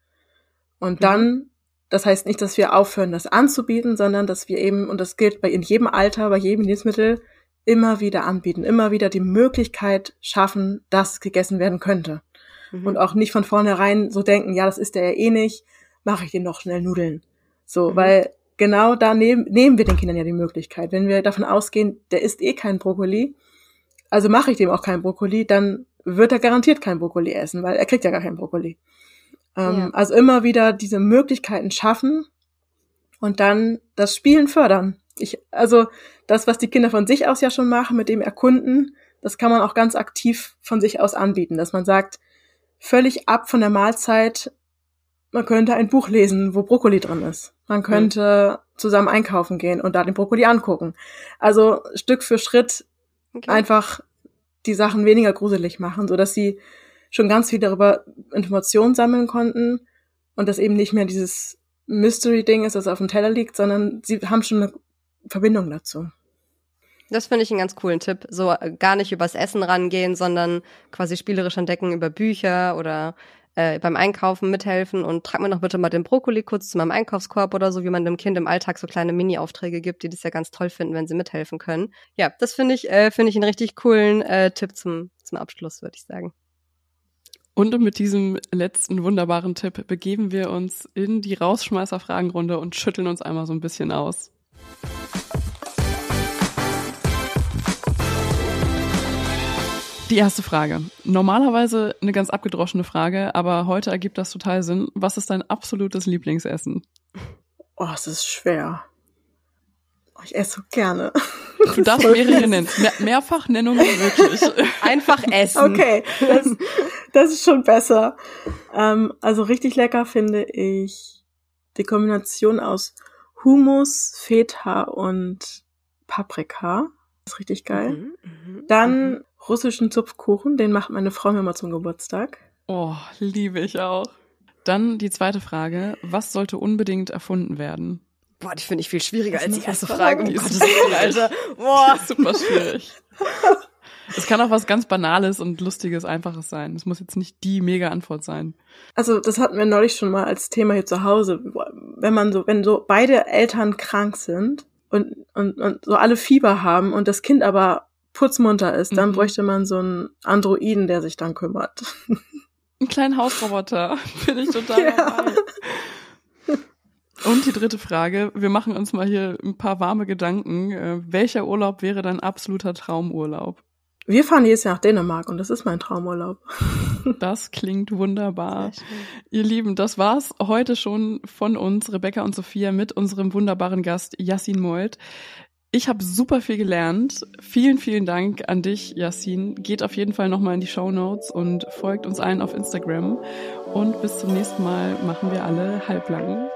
Und mhm. dann das heißt nicht, dass wir aufhören, das anzubieten, sondern dass wir eben, und das gilt bei in jedem Alter, bei jedem Lebensmittel, immer wieder anbieten, immer wieder die Möglichkeit schaffen, dass gegessen werden könnte. Mhm. Und auch nicht von vornherein so denken, ja, das ist der ja eh nicht, mache ich den noch schnell Nudeln. So, mhm. weil genau da nehmen, nehmen wir den Kindern ja die Möglichkeit. Wenn wir davon ausgehen, der isst eh kein Brokkoli, also mache ich dem auch kein Brokkoli, dann wird er garantiert kein Brokkoli essen, weil er kriegt ja gar kein Brokkoli. Ähm, ja. Also immer wieder diese Möglichkeiten schaffen und dann das Spielen fördern. Ich, also das, was die Kinder von sich aus ja schon machen, mit dem Erkunden, das kann man auch ganz aktiv von sich aus anbieten, dass man sagt, völlig ab von der Mahlzeit, man könnte ein Buch lesen, wo Brokkoli drin ist. Man könnte mhm. zusammen einkaufen gehen und da den Brokkoli angucken. Also Stück für Schritt okay. einfach die Sachen weniger gruselig machen, so dass sie schon ganz viel darüber Informationen sammeln konnten und das eben nicht mehr dieses Mystery-Ding ist, das auf dem Teller liegt, sondern sie haben schon eine Verbindung dazu. Das finde ich einen ganz coolen Tipp. So äh, gar nicht übers Essen rangehen, sondern quasi spielerisch entdecken über Bücher oder äh, beim Einkaufen mithelfen und trag mir doch bitte mal den Brokkoli kurz zu meinem Einkaufskorb oder so, wie man dem Kind im Alltag so kleine Mini-Aufträge gibt, die das ja ganz toll finden, wenn sie mithelfen können. Ja, das finde ich, äh, finde ich einen richtig coolen äh, Tipp zum, zum Abschluss, würde ich sagen. Und mit diesem letzten wunderbaren Tipp begeben wir uns in die Rausschmeißer-Fragenrunde und schütteln uns einmal so ein bisschen aus. Die erste Frage. Normalerweise eine ganz abgedroschene Frage, aber heute ergibt das total Sinn. Was ist dein absolutes Lieblingsessen? Oh, es ist schwer. Oh, ich esse so gerne. Du darfst mehrere nennen. Mehr, Mehrfachnennungen wirklich. Einfach essen. Okay, das, das ist schon besser. Ähm, also richtig lecker finde ich die Kombination aus Hummus, Feta und Paprika. Das ist richtig geil. Mhm, mhm, Dann mhm. Russischen Zupfkuchen, den macht meine Frau mir immer zum Geburtstag. Oh, liebe ich auch. Dann die zweite Frage. Was sollte unbedingt erfunden werden? Boah, die finde ich viel schwieriger als die erste Frage. Um Die ist Gottes Willen, Alter. Boah. Super schwierig. Es kann auch was ganz Banales und Lustiges, Einfaches sein. Es muss jetzt nicht die mega Antwort sein. Also das hatten wir neulich schon mal als Thema hier zu Hause. Wenn man so, wenn so beide Eltern krank sind und, und, und so alle Fieber haben und das Kind aber putzmunter ist, dann Mhm. bräuchte man so einen Androiden, der sich dann kümmert. Ein kleinen Hausroboter. Bin ich total Ja. dabei. Und die dritte Frage. Wir machen uns mal hier ein paar warme Gedanken. Äh, welcher Urlaub wäre dein absoluter Traumurlaub? Wir fahren jedes Jahr nach Dänemark und das ist mein Traumurlaub. Das klingt wunderbar. Ihr Lieben, das war's heute schon von uns, Rebecca und Sophia, mit unserem wunderbaren Gast Yassin Molt. Ich habe super viel gelernt. Vielen, vielen Dank an dich, Yassin. Geht auf jeden Fall nochmal in die Show Notes und folgt uns allen auf Instagram. Und bis zum nächsten Mal machen wir alle halblang.